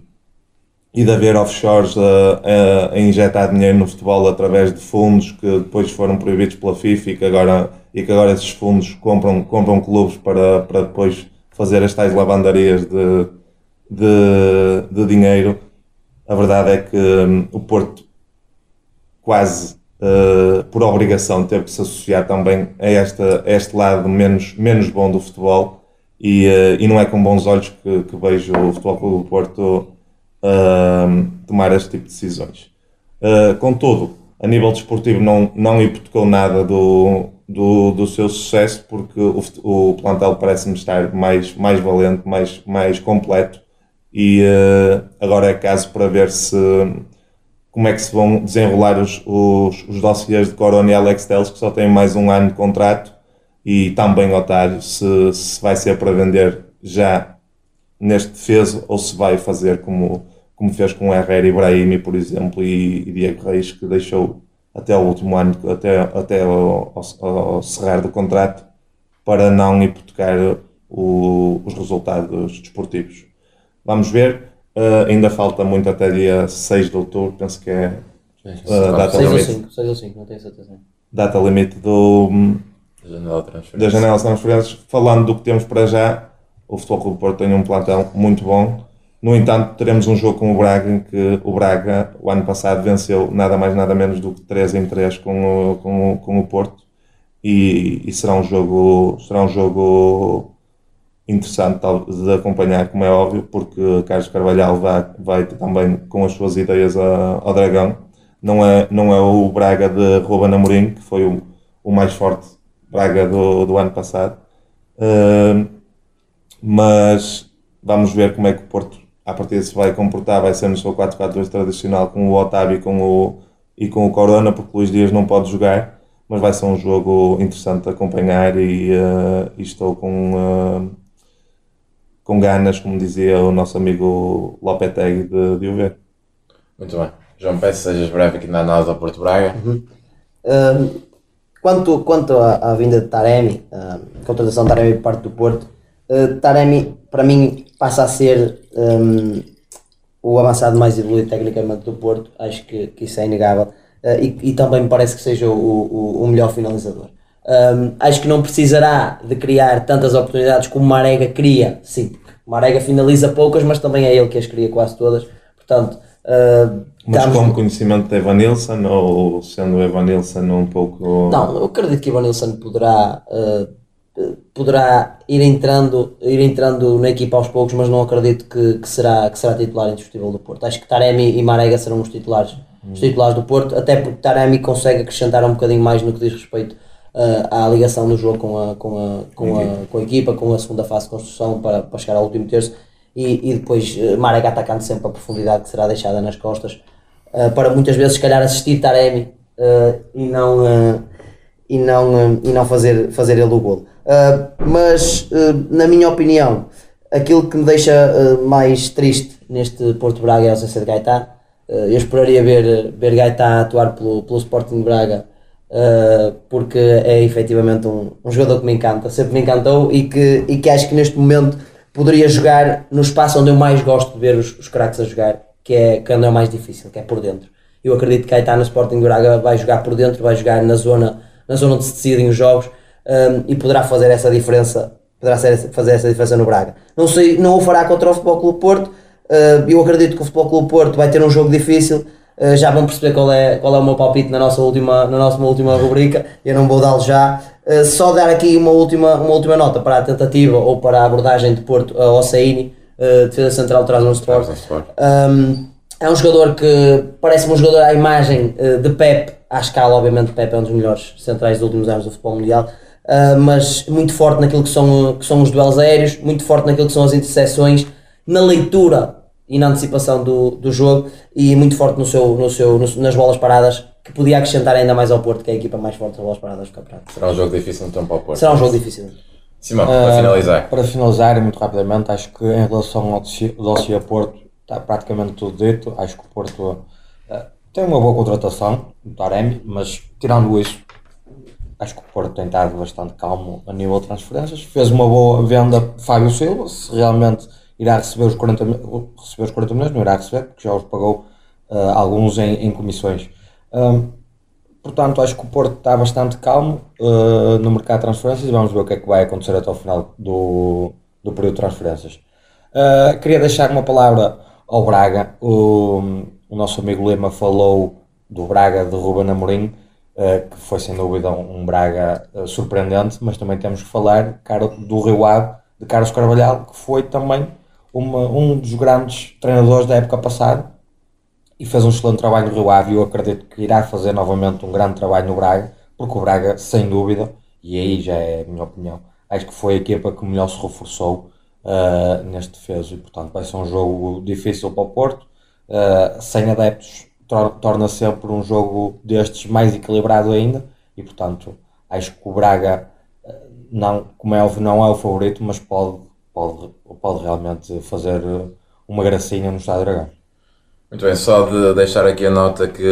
Speaker 4: e de haver offshores a, a, a, injetar dinheiro no futebol através de fundos que depois foram proibidos pela FIFA e que agora, e que agora esses fundos compram, compram clubes para, para depois fazer as tais lavandarias de, de, de dinheiro. A verdade é que um, o Porto quase uh, por obrigação teve que se associar também a, esta, a este lado menos, menos bom do futebol e, uh, e não é com bons olhos que, que vejo o Futebol Clube do Porto uh, tomar este tipo de decisões. contudo, a nível desportivo não, não hipotecou nada do, do, do seu sucesso porque o, o plantel parece-me estar mais, mais valente, mais, mais completo. E agora é caso para ver se como é que se vão desenrolar os, os, os dossiês de Corona e Alex Telles, que só têm mais um ano de contrato, e também Otário, se, se vai ser para vender já neste defesa ou se vai fazer como, como fez com o Herrera Ibrahimi, por exemplo, e, e Diego Reis, que deixou até o último ano, até, até ao, ao, ao cerrar do contrato, para não hipotecar o, os resultados desportivos. Vamos ver, uh, ainda falta muito até dia 6 de outubro, penso que é
Speaker 5: uh, data 6 limite. Ou 5, 6 ou 5, não tenho certeza.
Speaker 4: Data limite do,
Speaker 2: da janela de
Speaker 4: Da janela de transferências. Falando do que temos para já, o Futebol Clube Porto tem um plantel muito bom. No entanto, teremos um jogo com o Braga em que o Braga, o ano passado, venceu nada mais nada menos do que 3 em 3 com o, com o, com o Porto. E, e será um jogo, será um jogo interessante de acompanhar, como é óbvio, porque Carlos Carvalhal vai, vai também com as suas ideias ao Dragão. Não é, não é o Braga de Ruben Amorim, que foi o, o mais forte Braga do, do ano passado. Uh, mas vamos ver como é que o Porto a partir se vai comportar, vai ser no seu 4-4-2 tradicional com o Otávio e com o, e com o Corona, porque o Luís Dias não pode jogar, mas vai ser um jogo interessante de acompanhar e, uh, e estou com, uh, com ganas, como dizia o nosso amigo Lopetegui, de, de o ver.
Speaker 2: Muito bem. João, peço sejas breve aqui na análise ao Porto Braga.
Speaker 5: Uhum. Uh, quanto, quanto à, à, vinda de Taremi, a contratação de Taremi por parte do Porto, uh, Taremi para mim passa a ser um, o avançado mais evoluído tecnicamente do Porto, acho que, que isso é inegável, uh, e, e, também me parece que seja o, o, o melhor finalizador. Um, acho que não precisará de criar tantas oportunidades como Marega cria, sim, Marega finaliza poucas, mas também é ele que as cria quase todas, portanto... Uh,
Speaker 4: mas com conhecimento de Evanilson ou sendo Evanilson um pouco...
Speaker 5: Não, eu acredito que Evanilson poderá uh, poderá ir entrando, ir entrando na equipa aos poucos, mas não acredito que, que será, que será titular indiscutível do Porto. Acho que Taremi e Marega serão os titulares, hum. os titulares do Porto, até porque Taremi consegue acrescentar um bocadinho mais no que diz respeito uh, à ligação do jogo com a, com, a, com, a, com a equipa, com a segunda fase de construção para, para chegar ao último terço e, e depois uh, Marega atacando sempre a profundidade que será deixada nas costas uh, para muitas vezes se calhar assistir Taremi e não, e não, e não fazer, fazer ele o golo. Uh, mas, uh, na minha opinião, aquilo que me deixa uh, mais triste neste Porto Braga é a ausência de Gaetá. eu esperaria ver, ver atuar pelo, pelo Sporting Braga, porque é efetivamente um, um jogador que me encanta, sempre me encantou e que, e que acho que neste momento poderia jogar no espaço onde eu mais gosto de ver os, os craques a jogar, que é quando é o mais difícil, que é por dentro. Eu acredito que Gaetá no Sporting Braga vai jogar por dentro, vai jogar na zona, na zona onde se decidem os jogos um, e poderá fazer essa diferença, poderá fazer essa diferença no Braga. Não sei, não o fará contra o Futebol Clube Porto. Uh, eu acredito que o Futebol Clube Porto vai ter um jogo difícil. Uh, já vão perceber qual é, qual é o meu palpite na nossa última, na nossa última rubrica. Eu não vou dá-lo já. Uh, só dar aqui uma última, uma última nota para a tentativa ou para a abordagem de Porto ao Saini, uh, defesa central de Trabzonspor. Um, é um jogador que parece-me um jogador à imagem de Pep, à escala, obviamente, Pep é um dos melhores centrais dos últimos anos do futebol mundial uh, mas muito forte naquilo que são, que são os duelos aéreos, muito forte naquilo que são as interseções, na leitura e na antecipação do, do jogo e muito forte no seu, no seu, no, nas bolas paradas, que podia acrescentar ainda mais ao Porto, que é a equipa mais forte das bolas paradas do campeonato.
Speaker 2: Será um jogo difícil então para o Porto?
Speaker 5: Será um jogo difícil.
Speaker 2: Simão, para uh, finalizar.
Speaker 3: Para finalizar, muito rapidamente, acho que em relação ao dossiê Porto, está praticamente tudo dito. Acho que o Porto uh, tem uma boa contratação, o Taremi, mas tirando isso, acho que o Porto tem estado bastante calmo a nível de transferências. Fez uma boa venda Fábio Silva, se realmente irá receber os 40, receber os 40 milhões, não irá receber, porque já os pagou uh, alguns em, em comissões. Portanto, acho que o Porto está bastante calmo uh, no mercado de transferências e vamos ver o que é que vai acontecer até o final do, do período de transferências. Uh, queria deixar uma palavra ao Braga. O, o nosso amigo Lema falou do Braga de Ruben Amorim que foi sem dúvida um, Braga uh, surpreendente, mas também temos que falar do Rio Ave, de Carlos Carvalhal, que foi também uma, um dos grandes treinadores da época passada e fez um excelente trabalho no Rio Ave e eu acredito que irá fazer novamente um grande trabalho no Braga, porque o Braga, sem dúvida, e aí já é a minha opinião, acho que foi a equipa que melhor se reforçou uh, neste defesa e portanto vai ser um jogo difícil para o Porto, uh, sem adeptos torna sempre um jogo destes mais equilibrado ainda e portanto acho que o Braga eh, não, como é óbvio, não é o favorito, mas pode, pode, pode realmente fazer uma gracinha no Estádio Dragão.
Speaker 2: Muito bem, só de deixar aqui a nota que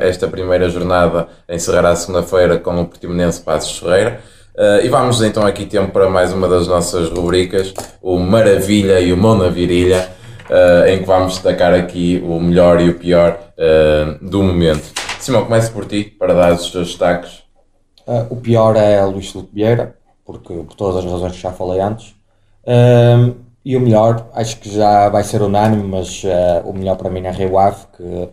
Speaker 2: esta primeira jornada encerrará segunda-feira com o Portimonense Passos Ferreira. Eh, e vamos então aqui tempo para mais uma das nossas rubricas, o Maravilha e o Mão na Virilha, eh, em que vamos destacar aqui o melhor e o pior eh, do momento. Simão, comece por ti, para dar os teus destaques.
Speaker 3: Ah, o pior é Luís Filipe Vieira, porque, por todas as razões que já falei antes. E o melhor, acho que já vai ser unânime, mas o melhor para mim é Rio Ave, que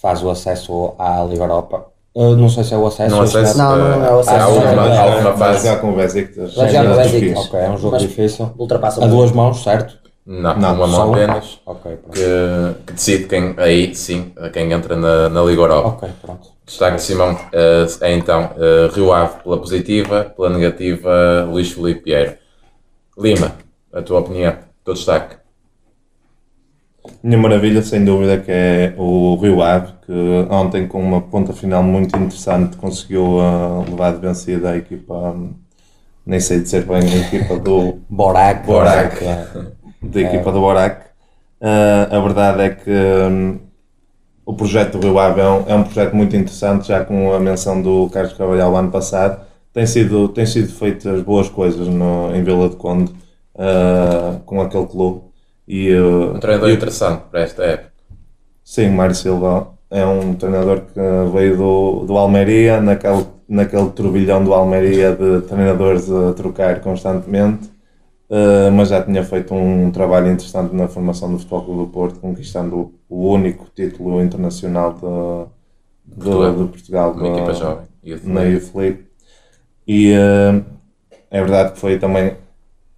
Speaker 3: faz o acesso à Liga Europa. Ah, não sei se é o acesso.
Speaker 2: Não acesso,
Speaker 5: Não, não, não é o acesso.
Speaker 3: É,
Speaker 2: última
Speaker 4: Vai
Speaker 2: fase.
Speaker 4: jogar com o Besiktas.
Speaker 5: Jogar com o
Speaker 4: É
Speaker 5: Besiktas.
Speaker 4: difícil.
Speaker 3: Ok, é um jogo
Speaker 5: Mas-
Speaker 3: difícil.
Speaker 5: Ultrapassa
Speaker 3: A duas mãos, certo?
Speaker 2: Não,
Speaker 4: Não,
Speaker 2: uma
Speaker 3: Só
Speaker 2: mão
Speaker 3: um?
Speaker 2: apenas,
Speaker 3: Ok, pronto.
Speaker 2: que, que decide quem, aí sim, quem entra na, na Liga Europa.
Speaker 3: Ok, pronto.
Speaker 2: Destaque de Simão eh, é então eh, Rio Ave pela positiva, pela negativa Luís Filipe Vieira. Lima, a tua opinião, o teu destaque.
Speaker 4: Minha maravilha, sem dúvida, que é o Rio Ave, que ontem, com uma ponta final muito interessante, conseguiu ah, levar de vencida a equipa, hum, nem sei dizer bem, a equipa do,
Speaker 3: Borac.
Speaker 2: Borac.
Speaker 4: Da equipa do Borac. Ah, a verdade é que hum, o projeto do Rio Ave é um, é um projeto muito interessante, já com a menção do Carlos Carvalhal ano passado. Tem sido, tem sido feitas boas coisas no, em Vila de Conde ah, com aquele clube. E, ah,
Speaker 2: Um treinador
Speaker 4: e-
Speaker 2: interessante para esta época.
Speaker 4: Sim, Mário Silva é um treinador que veio do, do Almeria, naquele, naquele turbilhão do Almeria de treinadores a trocar constantemente, eh, mas já tinha feito um trabalho interessante na formação do Futebol Clube do Porto, conquistando o único título internacional de, de,
Speaker 2: Portugal.
Speaker 4: de Portugal
Speaker 2: Uma equipa jovem.
Speaker 4: Na
Speaker 2: League.
Speaker 4: E eh, é verdade que foi também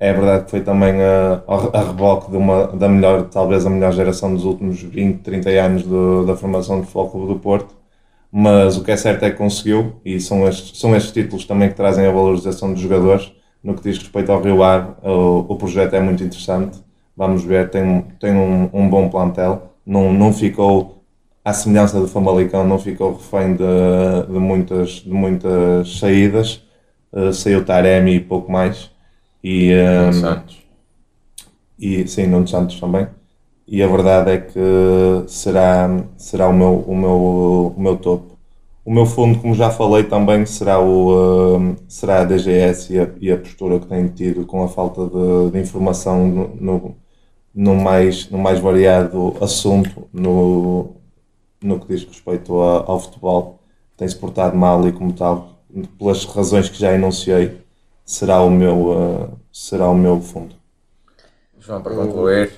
Speaker 4: é verdade que foi também eh, a, a reboque de uma, da melhor, talvez a melhor geração dos últimos 20, 30 anos do- da formação do Futebol Clube do Porto, mas o que é certo é que conseguiu, e são estes, são estes títulos também que trazem a valorização dos jogadores. No que diz respeito ao Rio Ave, o, o projeto é muito interessante. Vamos ver, tem, um- tem um, um bom plantel, não, não ficou à semelhança do Famalicão, não ficou refém de, de, muitas, de muitas saídas. Uh, saiu Taremi e pouco mais. E, um,
Speaker 2: Santos.
Speaker 4: e sim, Nuno Santos também. E a verdade é que será, será o, meu, o, meu, o meu topo. O meu fundo, como já falei, também será, o, um, será a DGS e a, e a postura que tem tido com a falta de, de informação no, no, no mais, no mais variado assunto no, no que diz respeito a- ao futebol. Tem-se portado mal e, como tal, pelas razões que já enunciei, será o meu, uh, será o meu fundo.
Speaker 2: João, para concluir,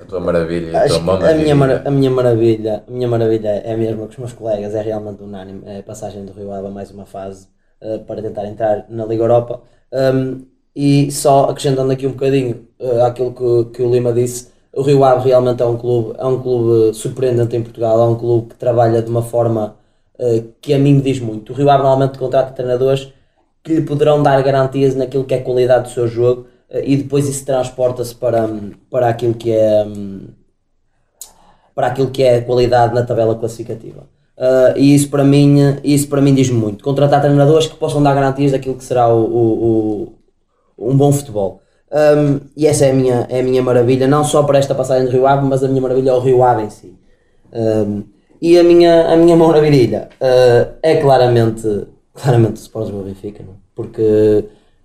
Speaker 2: a tua maravilha a tua
Speaker 5: a minha, mara- a minha maravilha, a minha maravilha é a mesma que os meus colegas, é realmente unânime, é a passagem do Rio Ave a mais uma fase eh, para tentar entrar na Liga Europa. Um, e só acrescentando aqui um bocadinho eh, àquilo que, que o Lima disse, o Rio Ave realmente é um clube, é um clube surpreendente em Portugal, é um clube que trabalha de uma forma eh, que a mim me diz muito. O Rio Ave normalmente contrata treinadores que lhe poderão dar garantias naquilo que é a qualidade do seu jogo e depois isso transporta-se para, hum, para aquilo que é hum, para aquilo que é qualidade na tabela classificativa. Uh, e isso para mim, isso para mim diz muito. Contratar treinadores que possam dar garantias daquilo que será o, o- o- um bom futebol. Um, e essa é a, minha, é a minha maravilha, não só para esta passagem do Rio Ave, mas a minha maravilha é o Rio Ave em si. Um, e a minha, a minha virilha uh, é claramente, claramente o Sporting Benfica, não? é? porque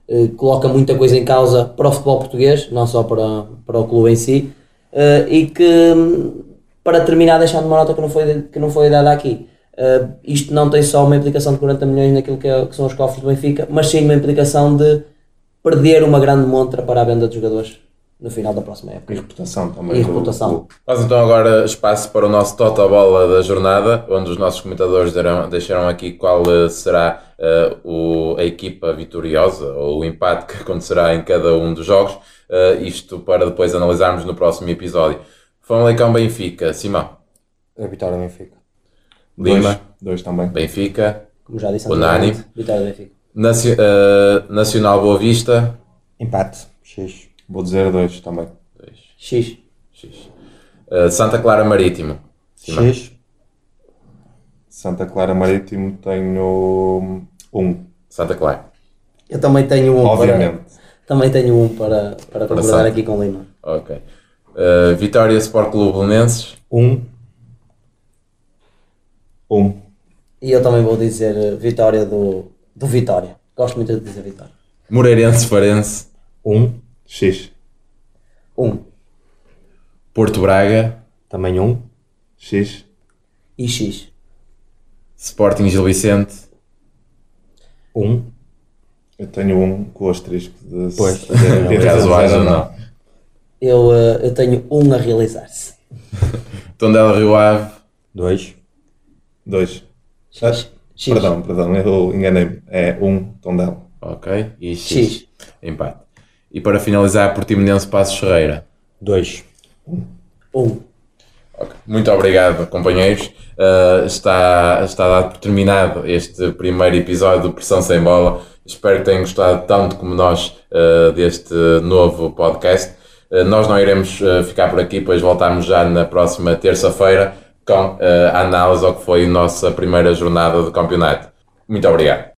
Speaker 5: uh, coloca muita coisa em causa para o futebol português, não só para, para o clube em si, uh, e que, hum, para terminar, deixando uma nota que não foi, que não foi dada aqui. Uh, isto não tem só uma implicação de 40 milhões naquilo que, é- que são os cofres do Benfica, mas sim uma implicação de perder uma grande montra para a venda de jogadores no final da próxima
Speaker 4: E
Speaker 5: época.
Speaker 4: reputação também.
Speaker 5: E reputação.
Speaker 2: Nós então agora espaço para o nosso Tota Bola da jornada, onde os nossos comentadores darão- deixaram aqui qual eh, será eh, o- a equipa vitoriosa ou o empate que acontecerá em cada um dos jogos. Eh, isto para depois analisarmos no próximo episódio. Famalicão Benfica, Simão.
Speaker 3: A vitória Benfica.
Speaker 2: Lima.
Speaker 4: Dois, dois também.
Speaker 2: Benfica.
Speaker 5: Como já disse
Speaker 2: Unânime.
Speaker 5: vitória Benfica.
Speaker 2: Naci- eh, Nacional Boa Vista.
Speaker 3: Empate. X.
Speaker 4: Vou dizer dois também.
Speaker 5: X.
Speaker 2: X. Eh, Santa Clara Marítimo. Simão.
Speaker 3: X.
Speaker 4: Santa Clara Marítimo tenho um,
Speaker 2: Santa Clara.
Speaker 5: Eu também tenho um
Speaker 4: obviamente.
Speaker 5: Também tenho um para, para concordar
Speaker 2: Santos.
Speaker 5: aqui com o Lima.
Speaker 2: Ok. Uh, Vitória Sport Clube Belenenses.
Speaker 3: Um,
Speaker 4: Um.
Speaker 5: E eu também vou dizer eh, vitória do, do Vitória. Gosto muito de dizer vitória.
Speaker 2: Moreirense Farense.
Speaker 3: um,
Speaker 4: X.
Speaker 5: Um.
Speaker 2: Porto Braga.
Speaker 3: também um,
Speaker 4: X.
Speaker 5: E X.
Speaker 2: Sporting Gil Vicente.
Speaker 3: um,
Speaker 4: Eu tenho um com o asterisco de
Speaker 3: Pois.
Speaker 4: de-
Speaker 2: Caso
Speaker 4: não.
Speaker 5: Eu, eh, eu tenho um a realizar-se.
Speaker 2: Tondela Rio Ave.
Speaker 3: dois,
Speaker 4: Dois.
Speaker 5: X.
Speaker 4: Ah,
Speaker 5: X.
Speaker 4: Perdão, perdão, eu enganei-me. É um Tondela.
Speaker 2: Ok. E X.
Speaker 5: X.
Speaker 2: Empate. E para finalizar, Portimonense Passos Ferreira.
Speaker 3: dois.
Speaker 5: Um.
Speaker 2: Ok. Muito obrigado, companheiros. Uh, está, está dado por terminado este primeiro episódio do Pressão Sem Bola. Espero que tenham gostado tanto como nós uh, deste novo podcast. Uh, nós não iremos ficar por aqui, pois voltamos já na próxima terça-feira com a análise ao que foi a nossa primeira jornada do campeonato. Muito obrigado.